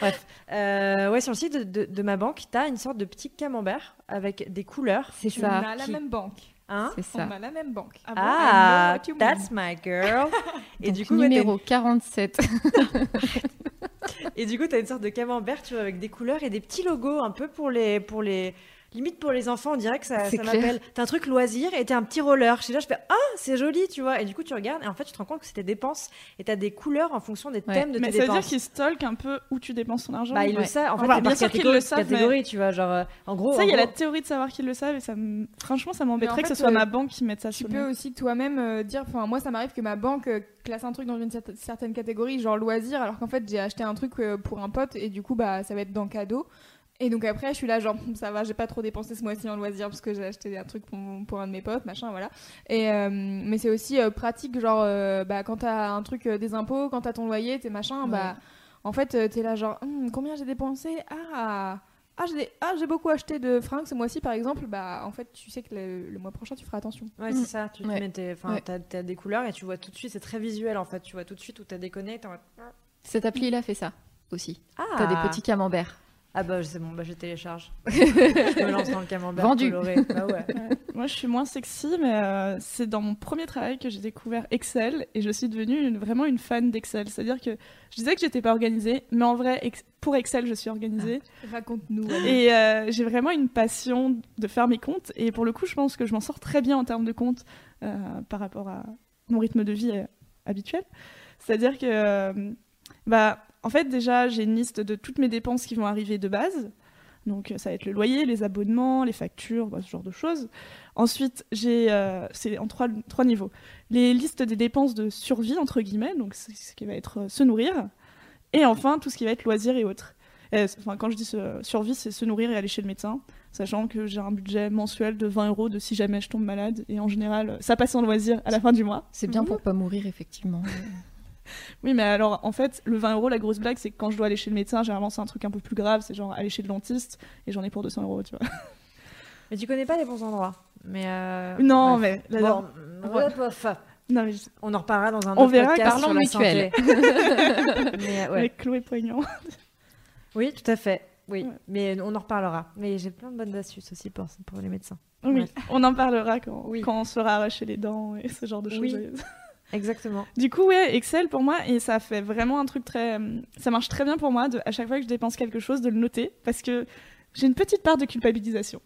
Bref, Euh, ouais, sur le site de, de- de ma banque, t'as une sorte de petit camembert avec des couleurs. C'est Tu ça. as la Qui- même banque. Hein C'est ça. On a la même banque. bon Ah, mean. that's my girl. [laughs] et Donc, du coup, ouais, numéro 47. [laughs] Et du coup, tu as une sorte de camembert, tu vois, avec des couleurs et des petits logos un peu pour les. Pour les... Limite pour les enfants, on dirait que ça, C'est ça m'appelle. T'as un truc loisir et t'as un petit roller. Je suis là, je fais Ah, c'est joli, tu vois. Et du coup, tu regardes et en fait, tu te rends compte que c'est tes dépenses et t'as des couleurs en fonction des Ouais. thèmes de Mais tes ça veut dire dépenses. qu'ils stalkent un peu où tu dépenses ton argent. Bah, ils le savent. En fait, Enfin, c'est bien sûr qu'ils le savent, mais- catégorie, tu vois. Genre, euh, en gros. Ça, il y a la théorie de savoir qu'ils le savent et ça me... franchement, ça Mais m'embêterait en que ce soit euh, ma banque qui mette ça Tu sur peux aussi toi-même euh, dire, enfin moi ça m'arrive que ma banque classe un truc dans une cer- certaine catégorie, genre loisir, alors qu'en fait j'ai acheté un truc pour un pote et du coup bah ça va être dans cadeau. Et donc après je suis là genre ça va, j'ai pas trop dépensé ce mois-ci en loisir parce que j'ai acheté un truc pour, pour un de mes potes, machin voilà. Et euh, mais c'est aussi euh, pratique genre euh, bah quand t'as un truc euh, des impôts, quand t'as ton loyer, tes machins, bah en fait euh, t'es là genre Hum, combien j'ai dépensé? Ah ah j'ai ah, j'ai beaucoup acheté de fringues ce mois-ci par exemple, bah en fait tu sais que le, le mois prochain tu feras attention. Ouais, c'est ça. Tu Ouais. mets Ouais. t'as, t'as des couleurs et tu vois tout de suite. C'est très visuel en fait. Tu vois tout de suite où t'as déconné. Cette appli-là fait ça aussi. Ah, T'as des petits camemberts. Ah bah c'est bon, bah je télécharge. [laughs] je me lance dans le camembert Vendu. coloré. Bah ouais. Moi, je suis moins sexy, mais euh, c'est dans mon premier travail que j'ai découvert Excel et je suis devenue une- vraiment une fan d'Excel. C'est-à-dire que je disais que j'étais pas organisée, mais en vrai, ex- pour Excel, je suis organisée. Raconte-nous. Et euh, j'ai vraiment une passion de faire mes comptes. Et pour le coup, je pense que je m'en sors très bien en termes de comptes euh, par rapport à mon rythme de vie habituel. C'est-à-dire que, euh, bah, en fait, déjà, j'ai une liste de toutes mes dépenses qui vont arriver de base. Donc, euh, ça va être le loyer, les abonnements, les factures, bah, ce genre de choses. Ensuite, j'ai, euh, c'est en trois, trois niveaux. Les listes des dépenses de survie, entre guillemets, donc ce qui va être euh, se nourrir. Et enfin, tout ce qui va être loisirs et autres. Enfin, quand je dis survie, c'est se nourrir et aller chez le médecin, sachant que j'ai un budget mensuel de 20 euros de si jamais je tombe malade. Et en général, ça passe en loisir à la fin du mois. C'est bien pour pas mourir, effectivement. [laughs] Oui, mais alors, en fait, le 20 euros, la grosse blague, c'est que quand je dois aller chez le médecin, généralement, c'est un truc un peu plus grave. C'est genre aller chez le dentiste et j'en ai pour 200 euros, tu vois. Mais tu connais pas les bons endroits. Mais euh, Non, bref. mais là, Bon, Ouais. non, mais je- on en reparlera dans un On autre verra, podcast sur la mutuelle. [laughs] mais euh, ouais. avec Chloé Poignant. Oui, tout à fait. Oui, Ouais. mais on en reparlera. Mais j'ai plein de bonnes astuces aussi pour, pour les médecins. Oui, Ouais. on en parlera quand, Oui. quand on sera arraché les dents et ce genre de choses. Oui. Exactement. Du coup, ouais, Excel pour moi, et ça fait vraiment un truc très. euh, Ça marche très bien pour moi, de, à chaque fois que je dépense quelque chose, de le noter, parce que j'ai une petite part de culpabilisation.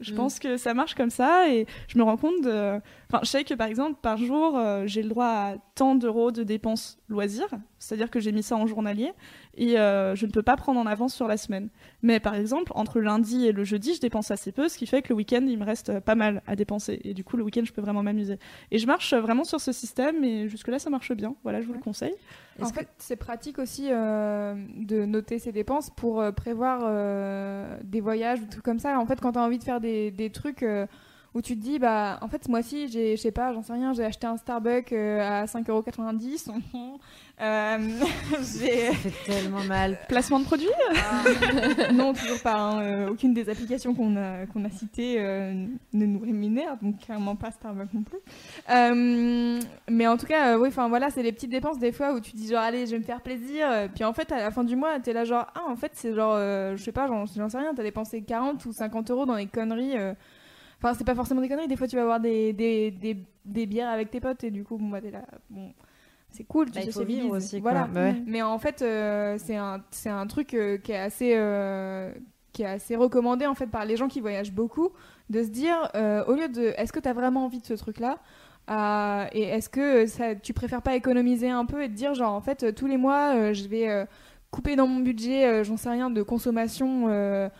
Je Mm. pense que ça marche comme ça et je me rends compte de... Enfin, je sais que par exemple, par jour, euh, j'ai le droit à tant d'euros de dépenses loisirs, c'est-à-dire que j'ai mis ça en journalier et euh, je ne peux pas prendre en avance sur la semaine. Mais par exemple, entre lundi et le jeudi, je dépense assez peu, ce qui fait que le week-end, il me reste euh, pas mal à dépenser et du coup, le week-end, je peux vraiment m'amuser. Et je marche vraiment sur ce système et jusque-là, ça marche bien. Voilà, je vous le conseille. En Est-ce que- fait, c'est pratique aussi euh, de noter ses dépenses pour euh, prévoir euh, des voyages ou tout comme ça. En fait, quand tu as envie de faire des, des trucs euh, où tu te dis, bah, en fait, ce mois-ci, j'ai, je sais pas, j'en sais rien, j'ai acheté un Starbucks euh, à 5,90€. [laughs] euh, [laughs] j'ai... Ça fait tellement mal. [laughs] Placement de produit non, toujours pas. hein, euh, aucune des applications qu'on a, qu'on a citées euh, ne nous rémunère, donc clairement pas Starbucks non plus. Euh, mais en tout cas, oui, enfin voilà, c'est les petites dépenses des fois où tu dis genre allez, je vais me faire plaisir. Puis en fait, à la fin du mois, t'es là genre ah en fait c'est genre je sais pas, j'en j'en sais rien, t'as dépensé 40 ou 50 euros dans des conneries. Enfin, c'est pas forcément des conneries. Des fois, tu vas avoir des, des, des, des bières avec tes potes et du coup, bon, bah, t'es là. Bon, c'est cool, tu Bah, sociabilises. vivre aussi. Voilà. Bah ouais. Mais en fait, euh, c'est un, c'est un truc euh, qui est assez. euh, qui est assez recommandé en fait par les gens qui voyagent beaucoup de se dire euh, au lieu de est-ce que tu as vraiment envie de ce truc là et est-ce que ça, tu préfères pas économiser un peu et te dire genre en fait tous les mois euh, je vais euh, couper dans mon budget euh, j'en sais rien de consommation euh,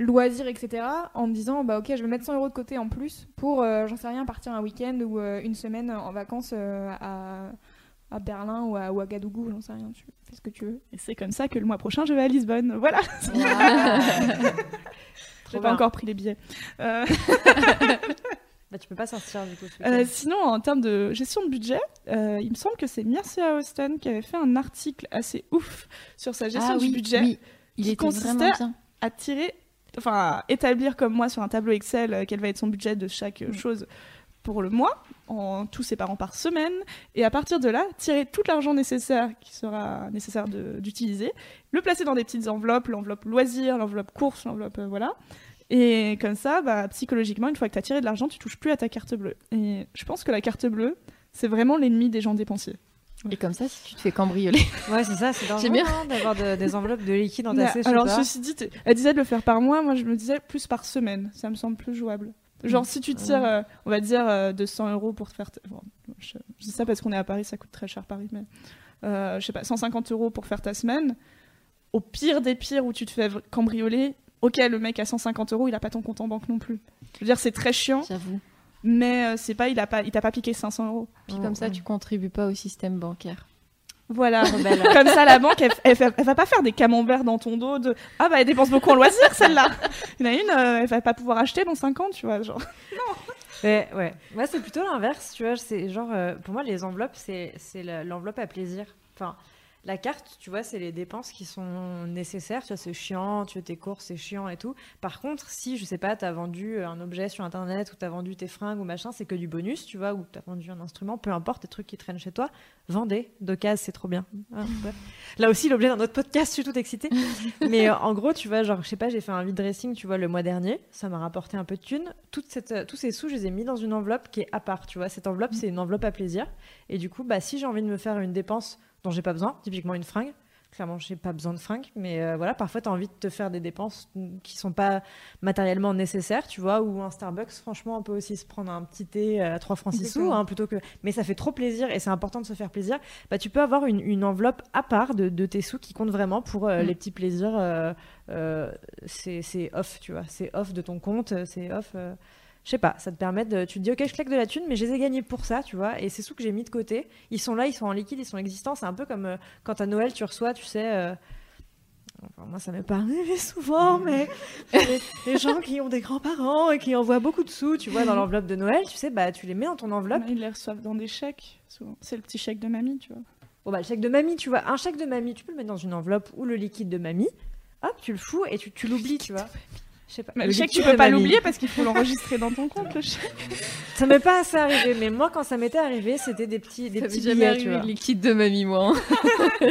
loisirs etc en me disant bah ok je vais mettre 100 euros de côté en plus pour euh, j'en sais rien partir un week-end ou euh, une semaine en vacances euh, à, à Berlin ou à Ouagadougou j'en sais rien tu fais ce que tu veux Et c'est comme ça que le mois prochain, je vais à Lisbonne. Voilà, [laughs] j'ai pas bien. encore pris les billets. Euh, [laughs] Bah, tu peux pas sortir du coup. euh, sinon, en termes de gestion de budget, euh, il me semble que c'est Mircea Austin qui avait fait un article assez ouf sur sa gestion Ah du oui, budget, oui. Il qui était consistait vraiment bien. à tirer, enfin, établir comme moi sur un tableau Excel euh, quel va être son budget de chaque euh, Mm. chose pour le mois, en tout séparant par semaine, et à partir de là, tirer tout l'argent nécessaire qui sera nécessaire d'utiliser, le placer dans des petites enveloppes, l'enveloppe loisir, l'enveloppe course, l'enveloppe euh, voilà. Et comme ça, bah, psychologiquement, une fois que tu as tiré de l'argent, tu touches plus à ta carte bleue. Et je pense que la carte bleue, c'est vraiment l'ennemi des gens dépensiers. Et comme ça, si tu te fais cambrioler. [laughs] Ouais, c'est ça, c'est dangereux bien. hein, d'avoir de- des enveloppes de liquide [laughs] entassées. alors, pas. ceci dit, elle disait de le faire par mois, moi je me disais plus par semaine. Ça me semble plus jouable. Genre, si tu tires, euh, on va dire, euh, 200 euros pour te faire. bon, je, je dis ça parce qu'on est à Paris, ça coûte très cher Paris, mais. euh, je sais pas, 150 euros pour faire ta semaine. Au pire des pires où tu te fais cambrioler, ok, le mec à 150 euros, il a pas ton compte en banque non plus. Je veux dire, c'est très chiant, J'avoue. Mais euh, c'est pas, il a pas, il t'a pas piqué 500 euros. Puis Mm, comme ça, tu contribues pas au système bancaire. Voilà. [laughs] Rebelle. [laughs] Comme ça, la banque, elle, elle, fait- elle va pas faire des camemberts dans ton dos de Ah bah elle dépense beaucoup en loisirs celle-là. [laughs] Il y en a une, euh, elle va pas pouvoir acheter dans 5 ans, tu vois. Genre. Mais ouais, moi c'est plutôt l'inverse, tu vois. C'est genre, euh, pour moi, les enveloppes, c'est c'est la- l'enveloppe à plaisir. Enfin, la carte, tu vois, c'est les dépenses qui sont nécessaires. Tu vois, c'est chiant, tu fais tes courses, c'est chiant et tout. Par contre, si, je sais pas, t'as vendu un objet sur internet ou t'as vendu tes fringues ou machin, c'est que du bonus, tu vois, ou t'as vendu un instrument, peu importe, des trucs qui traînent chez toi, vendez d'occasion, c'est trop bien. Hein. [laughs] Là aussi, l'objet d'un autre podcast, je suis toute excitée. Mais euh, en gros, tu vois, genre, je sais pas, j'ai fait un vide dressing, tu vois, le mois dernier, ça m'a rapporté un peu de thunes. Toute cette, euh, tous ces sous, je les ai mis dans une enveloppe qui est à part, tu vois. Cette enveloppe, c'est une enveloppe à plaisir. Et du coup, bah, si j'ai envie de me faire une dépense dont j'ai pas besoin, typiquement une fringue, clairement, j'ai pas besoin de fringues, mais euh, voilà, parfois, tu as envie de te faire des dépenses qui sont pas matériellement nécessaires, tu vois, ou un Starbucks, franchement, on peut aussi se prendre un petit thé à 3 francs 6 sous, hein, plutôt que. Mais ça fait trop plaisir et c'est important de se faire plaisir. Bah, tu peux avoir une, une enveloppe à part de, de tes sous qui compte vraiment pour euh, Mm. les petits plaisirs. euh, euh, c'est off, tu vois. C'est off de ton compte, euh, c'est off. Je sais pas, ça te permet de. Tu te dis, ok, je claque de la thune, mais je les ai gagnés pour ça, tu vois. Et ces sous que j'ai mis de côté, ils sont là, ils sont en liquide, ils sont existants. C'est un peu comme euh, quand à Noël, tu reçois, tu sais. euh, enfin, moi, ça m'est pas arrivé [laughs] souvent, mais les, [laughs] les gens qui ont des grands-parents et qui envoient beaucoup de sous, tu vois, dans l'enveloppe de Noël, tu sais, bah, tu les mets dans ton enveloppe. Ils les reçoivent dans des chèques. souvent. C'est le petit chèque de mamie, tu vois. Bon, bah, le chèque de mamie, tu vois, un chèque de mamie, tu peux le mettre dans une enveloppe ou le liquide de mamie. Hop, tu le fous et tu, tu l'oublies, tu vois. Je sais pas. Mais le chèque, tu peux pas l'oublier parce qu'il faut l'enregistrer dans ton compte, le chèque. [laughs] Ça m'est pas assez arrivé, mais moi, quand ça m'était arrivé, c'était des petits, des Ça petits billets, tu arrivé vois. le liquide de mamie, moi. hein. [laughs]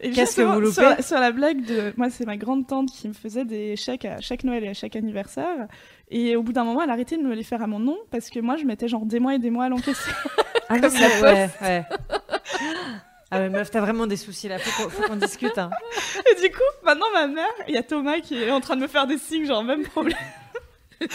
Et Qu'est-ce que vous loupez? sur, sur la blague de. Moi, c'est ma grande tante qui me faisait des chèques à chaque Noël et à chaque anniversaire. Et au bout d'un moment, elle a arrêté de me les faire à mon nom parce que moi, je mettais genre des mois et des mois à l'encaisser. Ah, [laughs] non, ouais, ouais. Ah ouais, meuf, t'as vraiment des soucis là, faut qu'on, faut qu'on discute. Hein. et du coup, maintenant, ma mère, il y a Thomas qui est en train de me faire des signes, genre même problème. [laughs]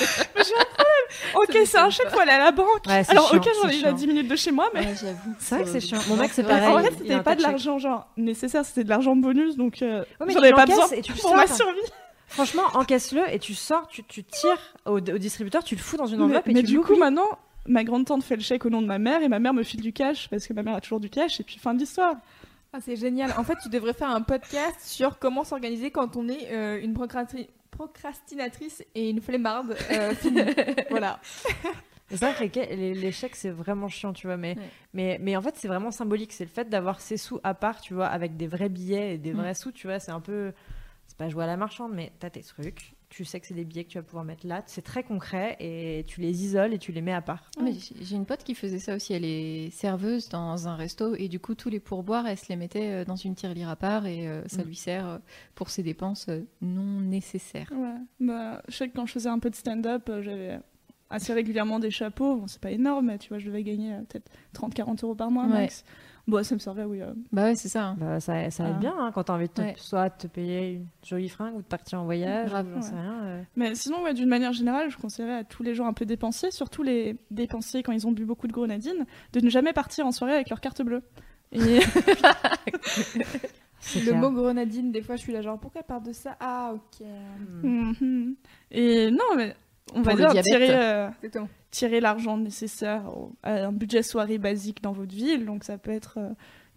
Ok, c'est un chèque, faut aller à la banque. Ouais, c'est Alors, chiant, ok, j'en ai eu à chiant. 10 minutes de chez moi, mais. Ouais, j'avoue. C'est vrai que c'est chiant. Mon mec, c'est vrai. pareil. en fait, c'était un pas de l'argent genre nécessaire, c'était de l'argent bonus, donc euh, Ouais, mais j'en avais pas besoin et tu pour ma sors. survie. Franchement, encaisse-le et tu sors, tu, tu tires au, au distributeur, tu le fous dans une enveloppe mais et mais tu du coup, maintenant, ma grande tante fait le chèque au nom de ma mère et ma mère me file du cash parce que ma mère a toujours du cash et puis fin de l'histoire. Ah, c'est génial. En fait, tu devrais faire un podcast sur comment s'organiser quand on est euh, une procrasti- procrastinatrice et une flemmarde euh, [laughs] voilà. C'est vrai que chèques, c'est vraiment chiant, tu vois. Mais, Ouais. mais, mais en fait, c'est vraiment symbolique. C'est le fait d'avoir ces sous à part, tu vois, avec des vrais billets et des Mm. vrais sous, tu vois. C'est un peu. C'est pas jouer à la marchande, mais t'as tes trucs. Tu sais que c'est des billets que tu vas pouvoir mettre là. C'est très concret et tu les isoles et tu les mets à part. Mais j'ai une pote qui faisait ça aussi. Elle est serveuse dans un resto et du coup, tous les pourboires, elle se les mettait euh, dans une tirelire à part et euh, ça Mm. lui sert euh, pour ses dépenses non nécessaires. Ouais. Bah, je sais que quand je faisais un peu de stand-up, j'avais assez régulièrement des chapeaux. Bon, c'est pas énorme, mais tu vois, je devais gagner peut-être 30-40 euros par mois Ouais. max. Bon, ça me servait, oui. euh. Bah ouais, c'est ça. hein. Bah, ça, ça aide Ah. bien hein, quand t'as envie de te, Ouais. soit de te payer une jolie fringue ou de partir en voyage. Grave. ou j'en sais Ouais. rien. euh. Mais sinon, ouais, d'une manière générale, je conseillerais à tous les gens un peu dépensiers, surtout les dépensiers quand ils ont bu beaucoup de grenadine, de ne jamais partir en soirée avec leur carte bleue. Et [laughs] C'est Le clair. mot grenadine, des fois, je suis là genre, pourquoi elle parle de ça? Ah, ok. Mm. Mhm. Et non, mais on va dire tirer, euh, tirer l'argent nécessaire à un budget soirée basique dans votre ville. Donc ça peut être euh,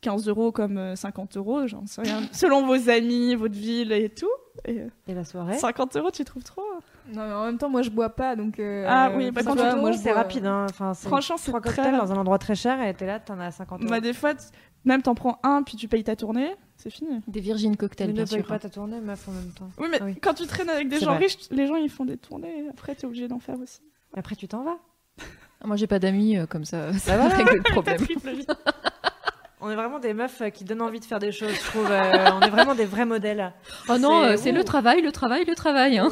15 euros comme euh, 50 euros, j'en sais rien. [gasps] Selon vos amis, votre ville et tout. Et euh, Et la soirée? 50 euros, tu trouves trop? Non, mais en même temps, moi, je bois pas, donc. euh, Ah oui, euh, bah, tu quand vois, tu moi, c'est rapide. Hein. Enfin, Franchement, c'est très dans un endroit très cher et t'es là, t'en as 50 euros. Bah, des fois, même t'en prends un, puis tu payes ta tournée, c'est fini. Des Virgin cocktails, Mais bien ne paye sûr. pas ta tournée, meuf, en même temps. Oui, mais Ah oui. quand tu traînes avec des gens vrai. riches, les gens ils font des tournées, après t'es obligé d'en faire aussi. Après, tu t'en vas. Ah, Moi, j'ai pas d'amis euh, comme ça. Ça Bah va voilà. régler le [laughs] problème. On est vraiment des meufs euh, qui donnent envie de faire des choses, je trouve. euh, on est vraiment des vrais modèles. Oh non, C'est- le travail, le travail, le travail. Hein.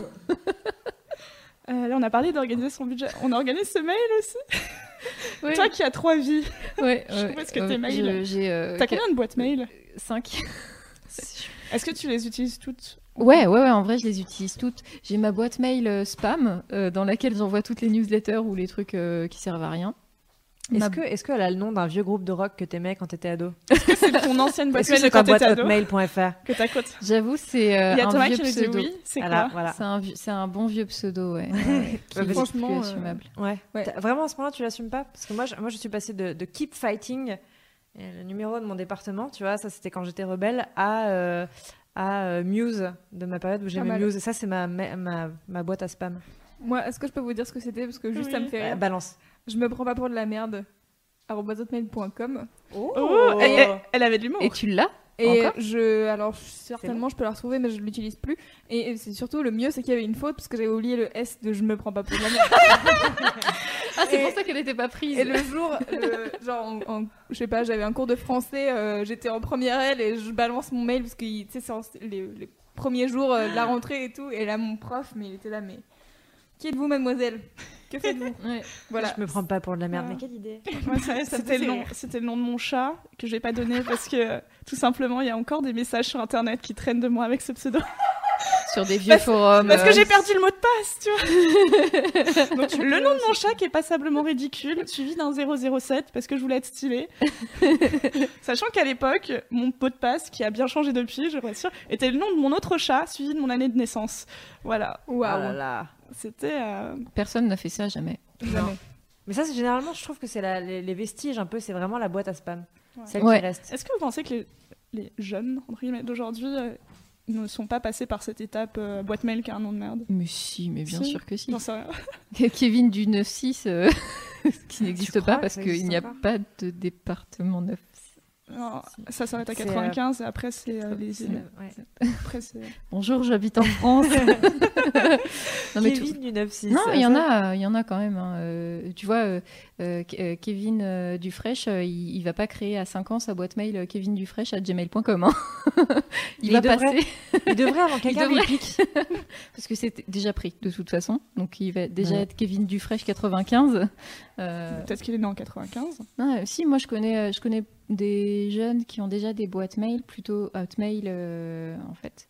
Euh, là, on a parlé d'organiser son budget. On organise ce mail aussi. [laughs] [laughs] Ouais. Toi qui as trois vies, Ouais, [laughs] Je ouais, vois ce que tes mails. euh, t'as combien de boîtes mail 5. [laughs] Est-ce que tu les utilises toutes Ouais, ouais, ouais, en vrai, je les utilise toutes. J'ai ma boîte mail euh, spam euh, dans laquelle j'envoie toutes les newsletters ou les trucs euh, qui servent à rien. Est-ce que est-ce qu'elle a le nom d'un vieux groupe de rock que t'aimais quand t'étais ado [laughs] C'est ton ancienne boîte mail de c'est ta quand boîte t'étais ado hotmail.fr que J'avoue, c'est euh, Il y a un Thomas vieux qui pseudo. oui, c'est Voilà, quoi voilà. C'est un, bon vieux pseudo, ouais. qui Ouais, est parce- franchement, plus euh, assumable. Ouais. Ouais. Vraiment, à ce moment-là, tu l'assumes pas? Parce que moi, je, moi, je suis passée de, de Keep Fighting, euh, le numéro de mon département, tu vois, ça c'était quand j'étais rebelle, à, euh, à euh, Muse, de ma période où j'aimais. Muse. Et ça, c'est ma, ma, ma, ma boîte à spam. Moi, est-ce que je peux vous dire ce que c'était? Parce que juste ça me Oui. fait Euh, rire. balance. Je me prends pas pour de la merde. hotmail.com Oh, elle, elle- elle avait de l'humour. Et tu l'as Et Encore? je, alors certainement je peux la retrouver, mais je l'utilise plus. Et c'est surtout le mieux, c'est qu'il y avait une faute parce que j'avais oublié le S de je me prends pas pour de la merde. [laughs] Ah, c'est pour ça qu'elle n'était pas prise. Et le jour, le- genre, en, en- je sais pas, j'avais un cours de français, euh, j'étais en première L et je balance mon mail parce que tu sais, c'est les, les premiers jours euh, de la rentrée et tout. Et là, mon prof, mais il était là, mais qui êtes-vous, mademoiselle? Que faites-vous Ouais. Voilà. Je me prends pas pour de la merde. Mais quelle idée Ouais, c'était le nom, le de mon chat que je vais pas donner parce que euh, tout simplement il y a encore des messages sur internet qui traînent de moi avec ce pseudo. Sur des vieux forums. Parce que euh, j'ai perdu le mot de passe, tu vois. [laughs] Donc le nom de mon chat qui est passablement ridicule, suivi d'un 007 parce que je voulais être stylée. [laughs] Sachant qu'à l'époque, mon mot de passe, qui a bien changé depuis, je vous rassure, était le nom de mon autre chat suivi de mon année de naissance. Voilà, Oh là là. C'était. euh, Personne n'a fait ça, jamais. Jamais. Mais ça, c'est généralement, je trouve que c'est les, les vestiges un peu, c'est vraiment la boîte à spam. Ouais. Celle Ouais. qui reste. Est-ce que vous pensez que les, les jeunes entre guillemets, d'aujourd'hui euh, ne sont pas passés par cette étape euh, boîte mail qui a un nom de merde? Mais si, mais bien Si. sûr que si. Rien. [laughs] Kevin du 9-6, euh, [laughs] qui n'existe pas parce qu'il n'y a pas de département 9. Non, ça s'arrête à C'est, 95 et après c'est euh, les îles. ouais. Après c'est. Bonjour, j'habite en France. [laughs] non, mais tout- Kevin du 9-6. Non, il y en a, il y en a quand même. hein. Euh, tu vois, euh, euh, Ke- Kevin euh, Dufresh, euh, il, il va pas créer à 5 ans sa boîte mail euh, kevindufresh@gmail.com. Hein. [laughs] il Il va devrait. passer Il devrait avant [laughs] que quelqu'un devrait. pique. [laughs] parce que c'est déjà pris de toute façon. Donc il va déjà Ouais. être Kevin Dufresh 95. Euh, Peut-être qu'il est né en 95. non, euh, si, moi je connais, je connais des jeunes qui ont déjà des boîtes mail, plutôt Hotmail en fait,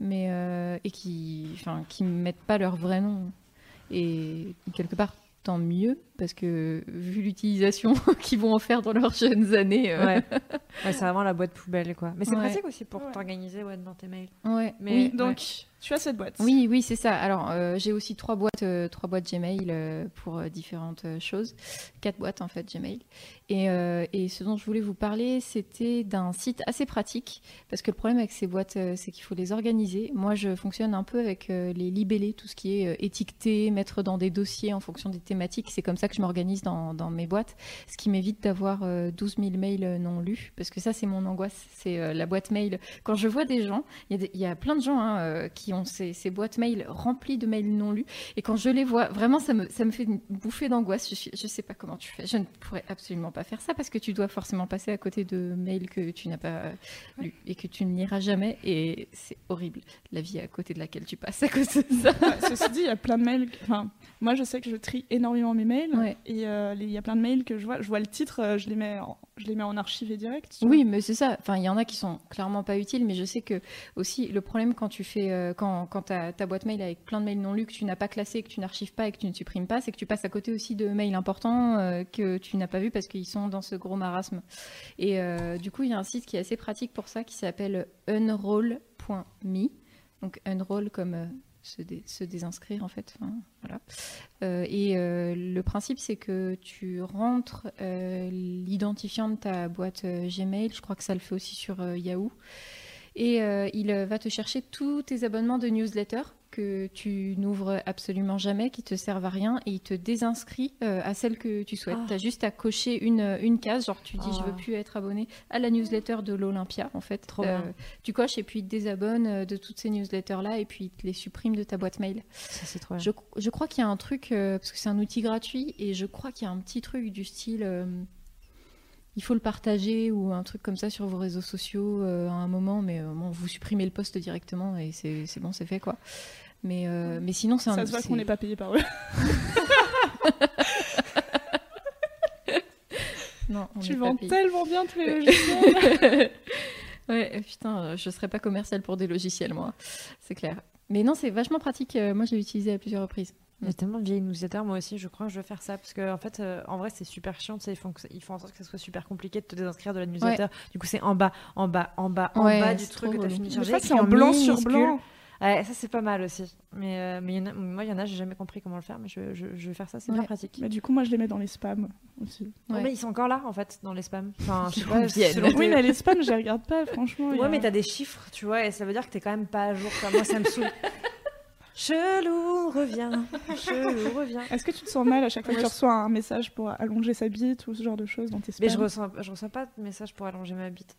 mais et qui, enfin, qui mettent pas leur vrai nom. Et quelque part, tant mieux, parce que vu l'utilisation [laughs] qu'ils vont en faire dans leurs jeunes années. euh, Ouais. [laughs] Ouais, c'est vraiment la boîte poubelle, quoi. Mais c'est Ouais. pratique aussi pour Ouais. t'organiser ouais, dans tes mails. ouais. Mais Oui, ouais. donc tu as cette boîte. Oui, oui, c'est ça. Alors, euh, j'ai aussi trois boîtes, euh, trois boîtes Gmail euh, pour euh, différentes euh, choses. Quatre boîtes, en fait, Gmail. Et, euh, et ce dont je voulais vous parler, c'était d'un site assez pratique. Parce que le problème avec ces boîtes, euh, c'est qu'il faut les organiser. Moi, je fonctionne un peu avec euh, les libellés, tout ce qui est euh, étiqueté, mettre dans des dossiers en fonction des thématiques. C'est comme ça que je m'organise dans, dans mes boîtes. Ce qui m'évite d'avoir euh, 12 000 mails euh, non lus. Parce que ça, c'est mon angoisse. C'est euh, la boîte mail. Quand je vois des gens, il y, a y plein de gens hein, euh, qui ont ces, ces boîtes mail remplies de mails non lus. Et quand je les vois, vraiment, ça me, ça me fait une bouffée d'angoisse. Je, je sais pas comment tu fais. Je ne pourrais absolument pas faire ça parce que tu dois forcément passer à côté de mails que tu n'as pas euh, lus et que tu ne liras jamais. Et c'est horrible, la vie à côté de laquelle tu passes à cause de ça. Ouais, ceci dit, il y a plein de mails. Enfin, moi, je sais que je trie énormément mes mails. Ouais. Et euh, il y a plein de mails que je vois. Je vois le titre, euh, je les mets en, je les mets en archivé direct. Oui, mais c'est ça. Enfin, il y en a qui sont clairement pas utiles, mais je sais que aussi le problème quand tu fais, euh, quand, quand t'as ta boîte mail avec plein de mails non lus que tu n'as pas classés, que tu n'archives pas et que tu ne supprimes pas, c'est que tu passes à côté aussi de mails importants euh, que tu n'as pas vus parce qu'ils sont dans ce gros marasme. Et du coup, il y a un site qui est assez pratique pour ça qui s'appelle unroll.me. Donc unroll comme se, se désinscrire en fait. Voilà. Euh, et euh, le principe, c'est que tu rentres euh, l'identifiant de ta boîte Gmail. Je crois que ça le fait aussi sur Yahoo. Et il va te chercher tous tes abonnements de newsletter que tu n'ouvres absolument jamais, qui te servent à rien, et il te désinscrit euh, à celle que tu souhaites. Ah. Tu as juste à cocher une, une case, genre tu dis je Ah. veux plus être abonné à la newsletter de l'Olympia, en fait. Euh, bien. Tu coches et puis il te désabonne euh, de toutes ces newsletters-là, et puis il te les supprime de ta boîte mail. Ça, c'est trop bien. Je, je crois qu'il y a un truc, euh, parce que c'est un outil gratuit, et je crois qu'il y a un petit truc du style, euh, il faut le partager ou un truc comme ça sur vos réseaux sociaux euh, à un moment, mais euh, bon, vous supprimez le post directement et c'est c'est bon, c'est fait quoi. Mais, euh, mais sinon, c'est un. Ça se voit qu'on n'est pas payé par eux. [laughs] Non, on tu vends tellement bien tous les logiciels. [laughs] ouais, putain, euh, je serais pas commercial pour des logiciels, moi. C'est clair. Mais non, c'est vachement pratique. euh, Moi, je l'ai utilisé à plusieurs reprises. Il y a tellement de vieilles newsletters, moi aussi, je crois que je vais faire ça. Parce que, en fait, euh, en vrai, c'est super chiant. Ils font, ça- ils font en sorte que ça soit super compliqué de te désinscrire de la newsletter. Du coup, c'est en bas, en bas, en bas, en Ouais, bas du truc que tu as fini de charger. fois, c'est en blanc sur blanc. Ouais, ça, c'est pas mal aussi. Mais, euh, mais il y en a- moi, il y en a, j'ai jamais compris comment le faire. Mais je, je, je vais faire ça, c'est bien pratique. Mais du coup, moi, je les mets dans les spams aussi. Mais ils sont encore là, en fait, dans les spams. Enfin, je [laughs] sais pas. selon Oui, mais les spams, je les regarde pas, franchement. Ouais, a- mais t'as des chiffres, tu vois, et ça veut dire que t'es quand même pas à jour. Quoi. Moi, ça me saoule. [laughs] Chelou revient, chelou revient. Est-ce que tu te sens mal à chaque fois que tu je- reçois un message pour allonger sa bite ou ce genre de choses dans tes spams Mais je reçois, je reçois pas de message pour allonger ma bite.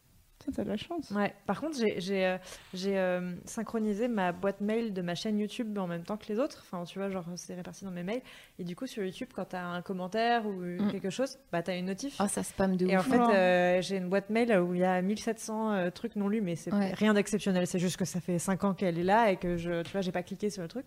T'as de la chance. Ouais. Par contre, j'ai euh, euh, synchronisé ma boîte mail de ma chaîne YouTube en même temps que les autres. Enfin, tu vois, genre, c'est réparti dans mes mails. Et du coup, sur YouTube, quand t'as un commentaire ou Mm. quelque chose, bah, t'as une notif. Ah, ça spam de Et en ouf. fait, Oh. euh, j'ai une boîte mail où il y a 1700 euh, trucs non lus, mais c'est Ouais. rien d'exceptionnel. C'est juste que ça fait 5 ans qu'elle est là et que je, tu vois, j'ai pas cliqué sur le truc.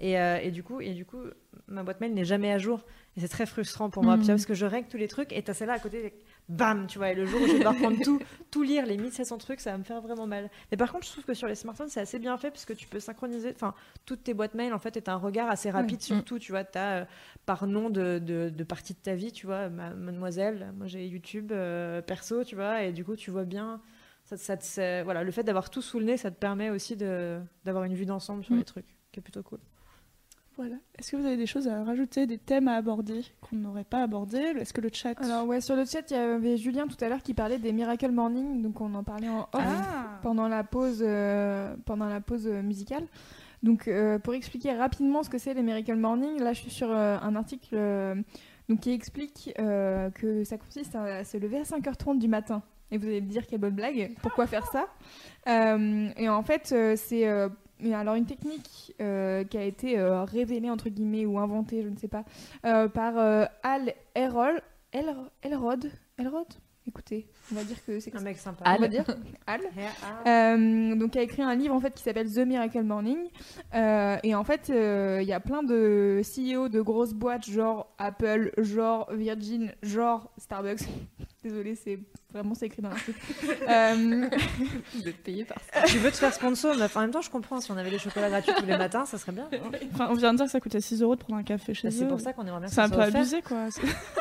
Et, euh, et du coup, et du coup, ma boîte mail n'est jamais à jour. Et c'est très frustrant pour moi, vois, parce que je règle tous les trucs et t'as celle-là à côté, bam, tu vois. Et le jour où je vais prendre [laughs] tout, tout lire, les 1700 trucs, ça va me faire vraiment mal. Mais par contre, je trouve que sur les smartphones, c'est assez bien fait parce que tu peux synchroniser, enfin, toutes tes boîtes mail, en fait, est un regard assez rapide sur Mm. tout, tu vois. T'as euh, par nom de, de, de partie de ta vie, tu vois, ma- mademoiselle, moi j'ai YouTube, euh, perso, tu vois, et du coup, tu vois bien. Ça, ça te- c'est- voilà, le fait d'avoir tout sous le nez, ça te permet aussi d'avoir une vue d'ensemble sur Mm. les trucs, qui est plutôt cool. Voilà. Est-ce que vous avez des choses à rajouter, des thèmes à aborder qu'on n'aurait pas abordés Est-ce que le chat? Alors ouais, sur le chat, il y avait Julien tout à l'heure qui parlait des Miracle Morning, donc on en parlait en off Ah pendant la pause, euh, pendant la pause euh, musicale. Donc euh, pour expliquer rapidement ce que c'est les Miracle Morning, là je suis sur euh, un article donc, qui explique que ça consiste à se lever à 5h30 du matin. Et vous allez me dire quelle bonne blague, pourquoi faire ça? Et en fait, c'est alors une technique euh, qui a été euh, révélée entre guillemets ou inventée, je ne sais pas, euh, par euh, Al Elrod. El- Elrod Elrod? Écoutez, on va dire que c'est Un mec sympa. on va dire [laughs] Al. Euh, donc, a écrit un livre en fait qui s'appelle The Miracle Morning. Euh, et en fait, euh, il y a plein de CEO de grosses boîtes, genre Apple, genre Virgin, genre Starbucks. Désolée, c'est Vraiment, c'est écrit dans l'article. [laughs] Euh, Vous êtes payé par Tu veux te faire sponsor, mais en même temps, je comprends. Si on avait les chocolats gratuits tous les matins, ça serait bien. hein. Enfin, on vient de dire que ça coûtait 6 euros de prendre un café chez Bah, eux. c'est pour ça qu'on aimerait bien C'est un ça peu offert. abusé, quoi.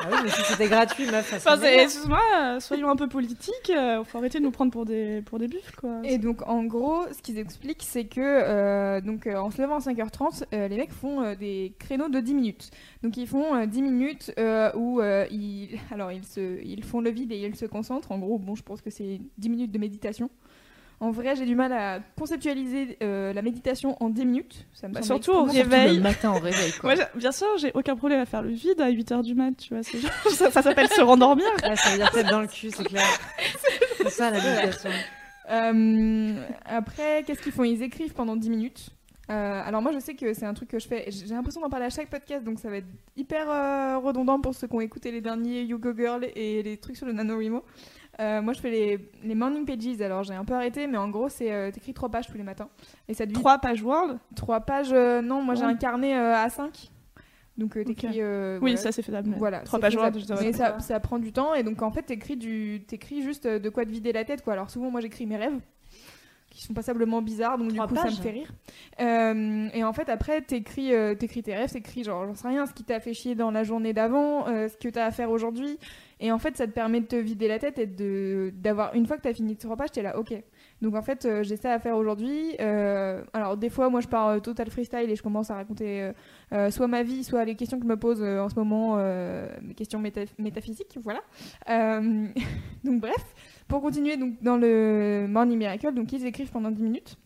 Ah oui, mais si c'était gratuit, meuf, ça Enfin, serait c'est- bien. excuse-moi, soyons un peu politiques. euh, faut arrêter de nous prendre pour des, pour des buffles, quoi. Et donc, en gros, ce qu'ils expliquent, c'est que euh, donc, euh, en se levant à 5h30, euh, les mecs font euh, des créneaux de 10 minutes. Donc, ils font euh, 10 minutes euh, où euh, ils, alors, ils, se, ils font le vide et ils se concentrent. En gros, bon, je pense que c'est 10 minutes de méditation. En vrai, j'ai du mal à conceptualiser euh, la méditation en 10 minutes. Ça me Bah, surtout au réveil. le matin au réveil, quoi. Moi, bien sûr, j'ai aucun problème à faire le vide à 8h du mat, tu vois. genre- [laughs] ça ça s'appelle se rendormir. Ouais, ça veut dire tête dans le cul, c'est clair. C'est ça la méditation. Euh, après, qu'est-ce qu'ils font? Ils écrivent pendant 10 minutes. Euh, alors moi je sais que c'est un truc que je fais, j'ai l'impression d'en parler à chaque podcast donc ça va être hyper euh, redondant pour ceux qui ont écouté les derniers You Go Girl et les trucs sur le NaNoWriMo. Euh, moi je fais les, les morning pages, alors j'ai un peu arrêté mais en gros c'est euh, t'écris trois pages tous les matins et ça 3 pages Word? trois pages, non moi j'ai un carnet euh, A5 donc euh, t'écris... euh, Oui, voilà. ça c'est faisable. Voilà, Trois pages Word, Mais ça, ça prend du temps et donc en fait t'écris du t'écris juste de quoi te vider la tête quoi. Alors souvent moi j'écris mes rêves qui sont passablement bizarres donc Trois du coup ça me fait rire. Euh, et en fait après t'écris euh, t'écris tes rêves, t'écris genre j'en sais rien ce qui t'a fait chier dans la journée d'avant, euh, ce que t'as à faire aujourd'hui et en fait ça te permet de te vider la tête et de d'avoir une fois que t'as fini tes trois pages t'es là ok. Donc en fait euh, j'ai ça à faire aujourd'hui. Alors des fois moi je pars total freestyle et je commence à raconter soit ma vie, soit les questions que je me pose en ce moment, mes questions méta- métaphysiques, voilà. [laughs] Donc bref, pour continuer donc, dans le Morning Miracle, donc ils écrivent pendant 10 minutes.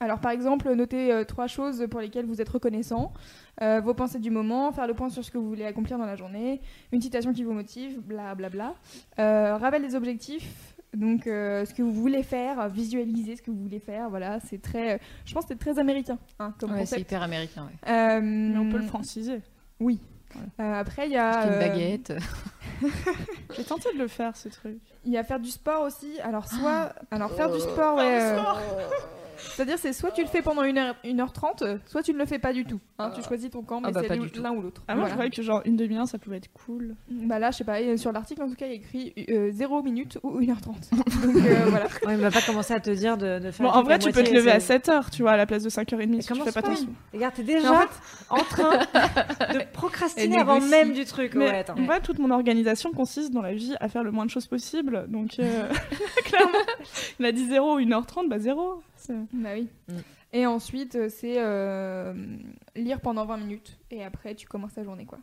Alors par exemple, notez euh, trois choses pour lesquelles vous êtes reconnaissant, euh, vos pensées du moment, faire le point sur ce que vous voulez accomplir dans la journée, une citation qui vous motive, bla bla bla. Euh, rappel des objectifs, donc euh, ce que vous voulez faire, visualiser ce que vous voulez faire, voilà, c'est très, je pense que c'est très américain hein, comme Ouais, c'est hyper américain, ouais. Euh, Mais on peut le franciser. oui. Euh, après, il y a. Une euh, baguette. [laughs] J'ai tenté de le faire, ce truc. Il y a faire du sport aussi. Alors, soit. Alors, faire du sport, ouais. euh, C'est-à-dire, c'est soit tu le fais pendant 1h, 1h30, soit tu ne le fais pas du tout. Hein, tu choisis ton camp, mais Ah bah, c'est pas l'un- du tout. l'un ou l'autre. Ah, moi, Voilà. je croyais que genre une demi-heure, ça pouvait être cool. Bah là, je sais pas, et sur l'article en tout cas, il y a écrit 0 minutes ou 1h30. [laughs] Donc euh, voilà. Ouais, il va pas commencer à te dire de, de faire. Bon, en vrai, tu peux te lever à c'est- 7h, tu vois, à la place de 5h30 Mais si tu fais pas attention. Regarde, t'es déjà en en, train [laughs] de procrastiner avant même du truc. Mais Ouais, attends. en vrai, toute mon organisation consiste dans la vie à faire le moins de choses possible. Donc, euh, [laughs] clairement, il a dit 0 ou 1h30, bah 0. Bah oui. Mm. Et ensuite, euh, c'est euh, lire pendant 20 minutes. Et après, tu commences ta journée, quoi.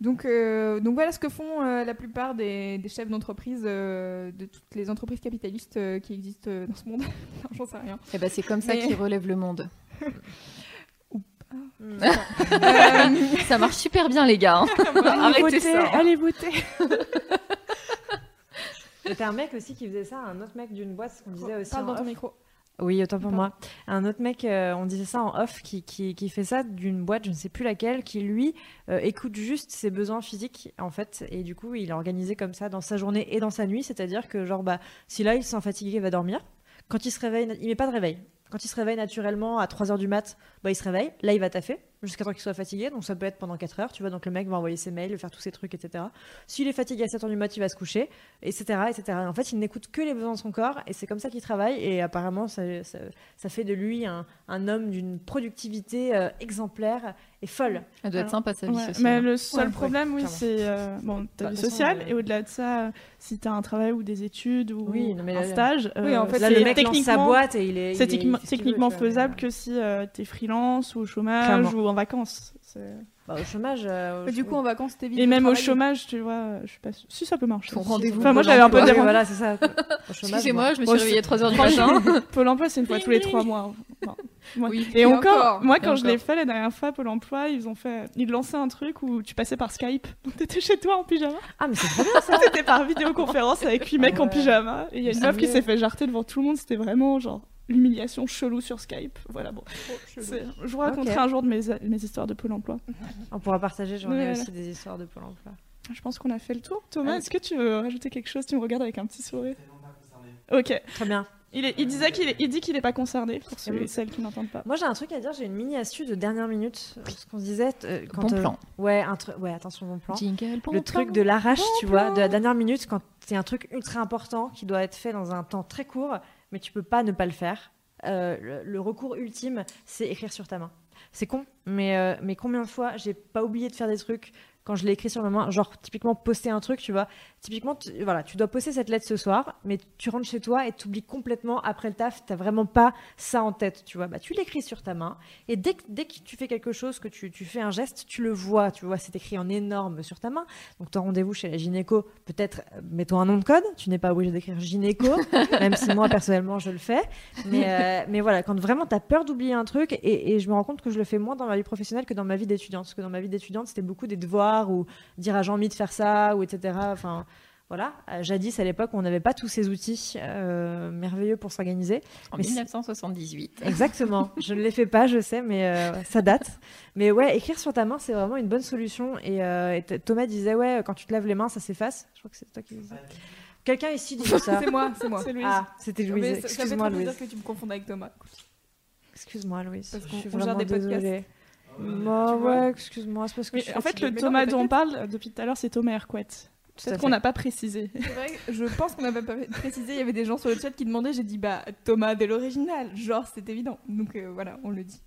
Donc, euh, donc voilà ce que font euh, la plupart des, des chefs d'entreprise euh, de toutes les entreprises capitalistes euh, qui existent euh, dans ce monde. [laughs] Non, J'en sais rien. Et bah, c'est comme ça Mais- qu'ils relèvent le monde. [laughs] Mm. Euh, [laughs] ça marche super bien, les gars. hein. Arrêtez voter, ça. hein. allez voter. C'était un mec aussi qui faisait ça, un autre mec d'une boîte, ce qu'on disait aussi. Parle en dans ton micro. Oui, autant pour Pardon. moi. Un autre mec, euh, on disait ça en off, qui, qui, qui fait ça d'une boîte, je ne sais plus laquelle, qui lui euh, écoute juste ses besoins physiques, en fait. Et du coup, il est organisé comme ça dans sa journée et dans sa nuit. C'est-à-dire que, genre, bah, si là, il se sent fatigué, il va dormir. Quand il se réveille, il met pas de réveil. Quand il se réveille naturellement à 3 heures du mat, bah, il se réveille. Là, il va taffer jusqu'à temps qu'il soit fatigué. Donc, ça peut être pendant 4 heures, tu vois. Donc, le mec va envoyer ses mails, faire tous ses trucs, etc. S'il est fatigué à 7 heures du mat, il va se coucher, etc. etc. En fait, il n'écoute que les besoins de son corps et c'est comme ça qu'il travaille. Et apparemment, ça, fait de lui un, un homme d'une productivité euh, exemplaire folle. Elle doit être sympa, sa vie Ouais, sociale. mais le seul Ouais, problème, oui, c'est euh, bon, ta Bah, vie sociale. euh, Et au-delà de ça, euh, si tu as un travail ou des études ou Oui, non, mais un là- stage, Oui, en fait, Là, c'est le mec lance sa techniquement- boîte et il est. C'est techniquement, faisable que si tu es freelance ou au chômage Clairement. ou en vacances. Bah, au chômage. euh, Du coup, en vacances, t'évites Et de même au chômage, tu vois, je sais pas si ça peut marcher. Ton rendez-vous Enfin, moi, Pôle j'avais un peu emploi. des voilà, c'est ça. Excusez-moi, je me suis réveillée à 3h du matin. [laughs] Pôle emploi, c'est une fois tous les trois mois. Bon. Moi- Oui. Et, Et encore, encore. moi, Et quand je l'ai fait la dernière fois, Pôle emploi, ils ont fait, ils lançaient un truc où tu passais par Skype. Donc t'étais chez toi en pyjama. Ah, mais c'est trop bien ça. [laughs] T'étais par vidéoconférence avec huit mecs en pyjama. Et il y a une meuf qui s'est fait jarter devant tout le monde. C'était vraiment genre l'humiliation chelou sur Skype. Voilà, bon. Je vous raconterai un jour de mes, mes histoires de Pôle emploi. [laughs] On pourra partager, j'en ai voilà. aussi des histoires de Pôle emploi. Je pense qu'on a fait le tour. Thomas, Ah. est-ce que tu veux rajouter quelque chose? Tu me regardes avec un petit sourire. Ok. Très bien. Il, est- il disait qu'il est- il dit qu'il n'est pas concerné pour ceux et celles qui n'entendent pas. Moi, j'ai un truc à dire. J'ai une mini astuce de dernière minute. Ce qu'on se disait euh, quand. Bon euh, plan. Ouais, un truc. Ouais, attention, bon plan. Jingle, bon le plan. truc de l'arrache, Bon tu vois, de la dernière minute, quand c'est un truc ultra important qui doit être fait dans un temps très court, mais tu peux pas ne pas le faire. Euh, le, recours ultime, c'est écrire sur ta main. C'est con, mais, euh, mais combien de fois j'ai pas oublié de faire des trucs quand je l'ai écrit sur ma main, genre typiquement poster un truc, tu vois. Typiquement, tu, voilà, tu dois poster cette lettre ce soir, mais tu rentres chez toi et tu oublies complètement après le taf, t'as vraiment pas ça en tête, tu vois. Bah, tu l'écris sur ta main et dès que, dès que tu fais quelque chose, que tu, tu fais un geste, tu le vois, tu vois, c'est écrit en énorme sur ta main. Donc ton rendez-vous chez la gynéco, peut-être euh, mets-toi un nom de code, tu n'es pas obligé d'écrire gynéco, [laughs] même si moi personnellement je le fais. Mais, euh, mais voilà, quand vraiment tu as peur d'oublier un truc, et, et je me rends compte que je le fais moins dans ma vie professionnelle que dans ma vie d'étudiante, parce que dans ma vie d'étudiante c'était beaucoup des devoirs ou dire à Jean-Mi de faire ça, ou etc. Enfin voilà, jadis à l'époque on n'avait pas tous ces outils euh, merveilleux pour s'organiser. En Mais c'est- 1978. Exactement. je ne l'ai fait pas, je sais, mais euh, ça date. Mais ouais, écrire sur ta main, c'est vraiment une bonne solution. Et, euh, et Thomas disait, ouais, quand tu te laves les mains, ça s'efface. Je crois que c'est toi qui disais. Quelqu'un ici dit ça. [laughs] C'est moi, c'est moi. C'est Louise. Ah, c'était Louise. ça- ça fait Excuse-moi, Louise. que tu me confondes avec Thomas. Excuse-moi, Louise. Parce Je qu'on- gère vraiment des podcasts. Bah ouais, excuse-moi, c'est parce que je suis en fait, fatiguée. le Mais Thomas non, dont on parle depuis tout à l'heure, c'est Thomas Hercouet. Peut-être qu'on n'a pas précisé. C'est vrai, je [laughs] pense qu'on n'a pas précisé. Il y avait des gens sur le chat qui demandaient. J'ai dit, bah, Thomas dès l'original. Genre, c'est évident. Donc euh, voilà, on le dit.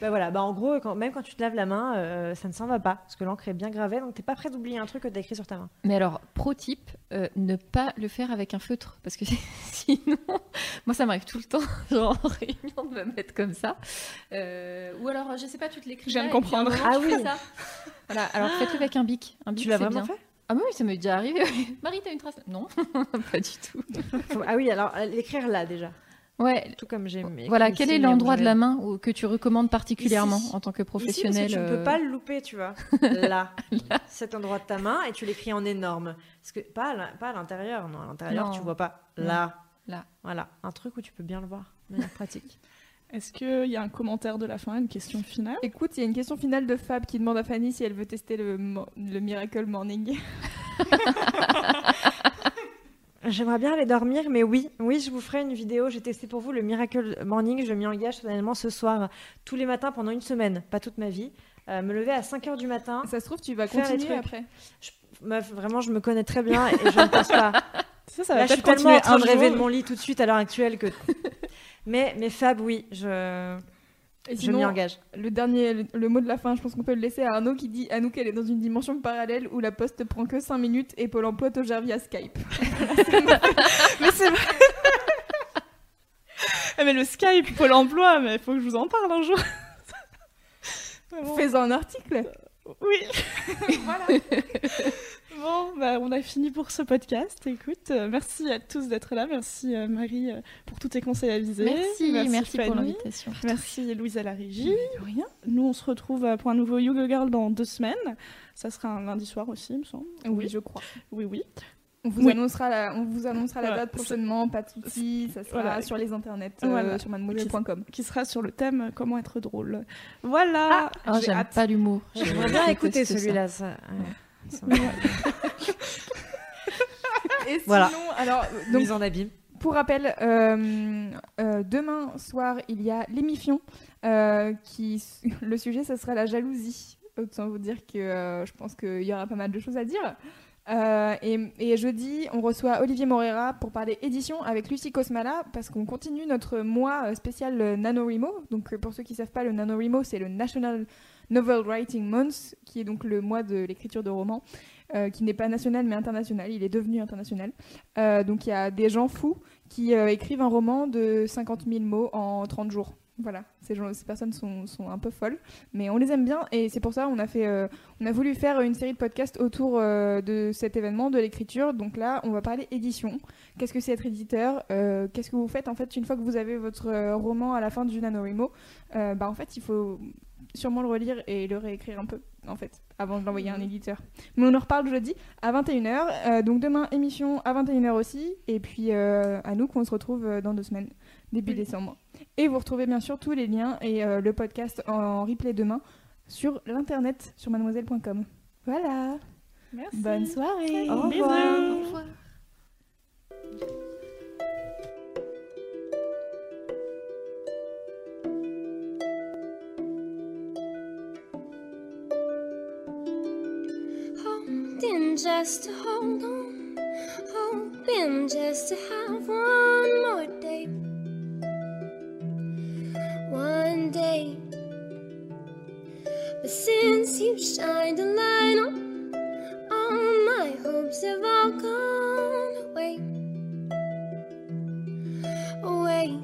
Bah voilà, bah en gros, quand- même quand tu te laves la main, euh, ça ne s'en va pas. Parce que l'encre est bien gravée, donc t'es pas prêt d'oublier un truc que t'as écrit sur ta main. Mais alors, pro tip, euh, ne pas le faire avec un feutre. Parce que [laughs] sinon, moi ça m'arrive tout le temps, [laughs] genre en réunion, de me mettre comme ça. Euh, ou alors, je sais pas, tu te l'écris. Je viens de comprendre. moment, Ah oui. ça. Voilà, alors faites-le avec un bic. Un bic, Tu l'as vraiment bien. fait? Ah bah oui, ça m'est déjà arrivé. [laughs] Marie, t'as une trace Non, [laughs] pas du tout. Ah oui, alors euh, l'écrire là déjà. Ouais. Tout comme j'ai Voilà, ici, quel est l'endroit de la main où- que tu recommandes particulièrement Ici. en tant que Ici, parce professionnel que tu ne euh, peux pas le louper, tu vois. [laughs] Là, cet endroit de ta main, et tu l'écris en énorme. Parce que pas à l'intérieur, non. À l'intérieur, tu vois pas. Là. Là. Voilà, un truc où tu peux bien le voir, de manière pratique. Est-ce qu'il y a un commentaire de la fin, une question finale? Écoute, il y a une question finale de Fab qui demande à Fanny si elle veut tester le, mo- le Miracle Morning. [laughs] J'aimerais bien aller dormir, mais oui, oui, je vous ferai une vidéo. J'ai testé pour vous le Miracle Morning. Je m'y engage solennellement ce soir, tous les matins pendant une semaine, pas toute ma vie. Euh, me lever à 5 heures du matin. Ça se trouve, tu vas continuer après. Meuf, vraiment, je me connais très bien et je ne pense pas. [laughs] Ça, ça Là, va je suis tellement en train un de rêver de mon lit tout de suite à l'heure actuelle que. [laughs] mais, mais Fab, oui, je, Et je m'y engage. le dernier, le, le mot de la fin, je pense qu'on peut le laisser à Arnaud qui dit à nous qu'elle est dans une dimension parallèle où la poste prend que 5 minutes et Pôle emploi te gère via Skype. [laughs] Mais c'est vrai Eh, Mais le Skype, Pôle emploi, mais il faut que je vous en parle un jour. Fais-en un article. Oui. [laughs] voilà. Bon, bah, on a fini pour ce podcast. Écoute, euh, merci à tous d'être là. Merci euh, Marie euh, pour tous tes conseils avisés. Merci, merci, pour Fanny. l'invitation. Merci Louise à la régie. rien. Nous, on se retrouve pour un nouveau Yoga Girl dans deux semaines. Ça sera un lundi soir aussi, il me semble. Oui, je crois. Oui, oui. On vous Oui. annoncera la, on vous annoncera la Voilà. date prochainement, pas de soucis, ça sera Voilà. sur les internets, euh, Voilà. sur mademoiselle.com. Qui sera sur le thème Comment être drôle. Voilà. Oh, J'ai j'aime pas l'humour. J'aimerais Je bien écouter ça. celui-là. Ça... ouais. [laughs] Et Voilà. sinon, alors, donc, Mise en abîme. Pour rappel, euh, euh, demain soir, il y a l'émission. euh, qui, [laughs] le sujet, ça sera la jalousie. Autant vous dire que euh, je pense qu'il y aura pas mal de choses à dire. Et, et jeudi, on reçoit Olivier Morera pour parler édition avec Lucie Cosmala parce qu'on continue notre mois spécial NaNoWriMo. Donc, pour ceux qui ne savent pas, le NaNoWriMo, c'est le National Novel Writing Month, qui est donc le mois de l'écriture de romans, euh, qui n'est pas national mais international. Il est devenu international. Euh, donc, il y a des gens fous qui euh, écrivent un roman de 50 000 mots en 30 jours. Voilà, ces, personnes sont, un peu folles, mais on les aime bien et c'est pour ça on a a voulu faire une série de podcasts autour de cet événement, de l'écriture. Donc là, on va parler édition. Qu'est-ce que c'est être éditeur Qu'est-ce que vous faites? En fait une fois que vous avez votre roman à la fin du NaNoWriMo Bah en fait, il faut sûrement le relire et le réécrire un peu en fait avant de l'envoyer à un éditeur. Mais on en reparle jeudi à 21h. Euh, donc demain émission à 21h aussi et puis euh, à nous qu'on se retrouve euh, dans deux semaines début Oui. décembre. Et vous retrouvez bien sûr tous les liens et euh, le podcast en replay demain sur l'internet sur mademoiselle.com. Voilà. Merci. Bonne soirée. Au revoir. Au revoir. Just to hold on, oh, hoping just to have one more day. One day. But since you shined a light on, all my hopes have all gone away. Away.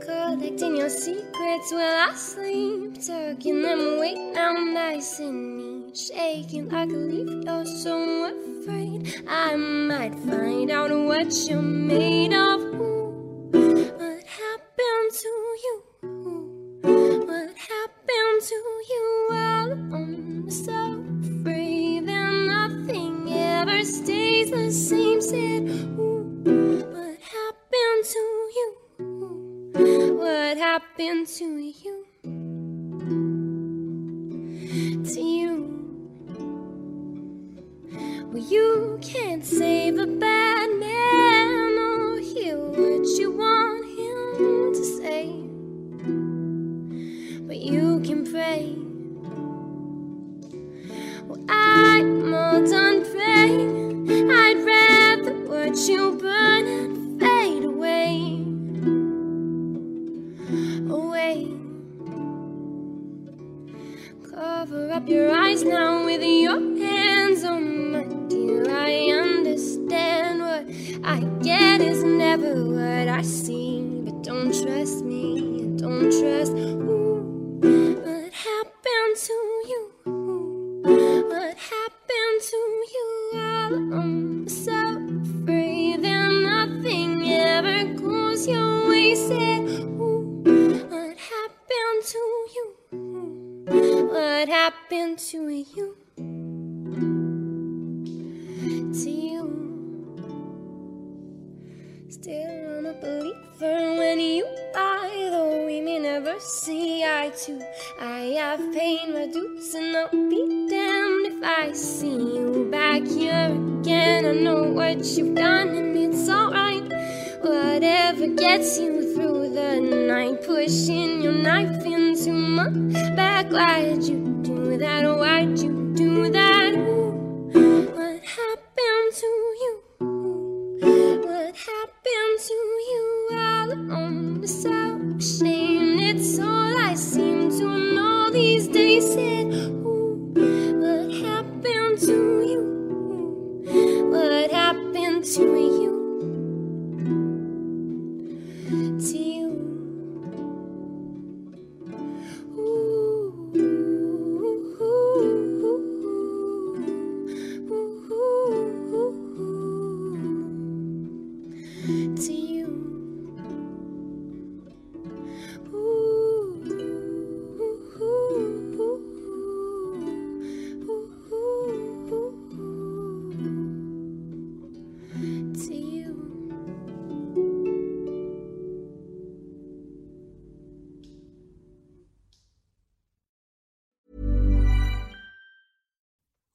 Collecting your secrets while I sleep, tucking them away now nice and neat. Shaking like a leaf, you're so afraid I might find out what you're made of. What happened to you? What happened to you? Alone, so afraid that nothing ever stays the same. Said, what happened to you? What happened to you? To you. Well, you can't save a bad man or hear what you want him to say. But you can pray. Well, I'm all done praying. I'd rather watch you burn and fade away. Away. Cover up your eyes now with your hands on my dear. I understand what I get is never what I see. But don't trust me, don't trust. Ooh, what happened to you? What happened to you? All alone, so I have paid my dues, and I'll be damned if I see you back here again. I know what you've done, and it's alright. Whatever gets you through the night, pushing your knife into my back. Why'd you do that? Why'd you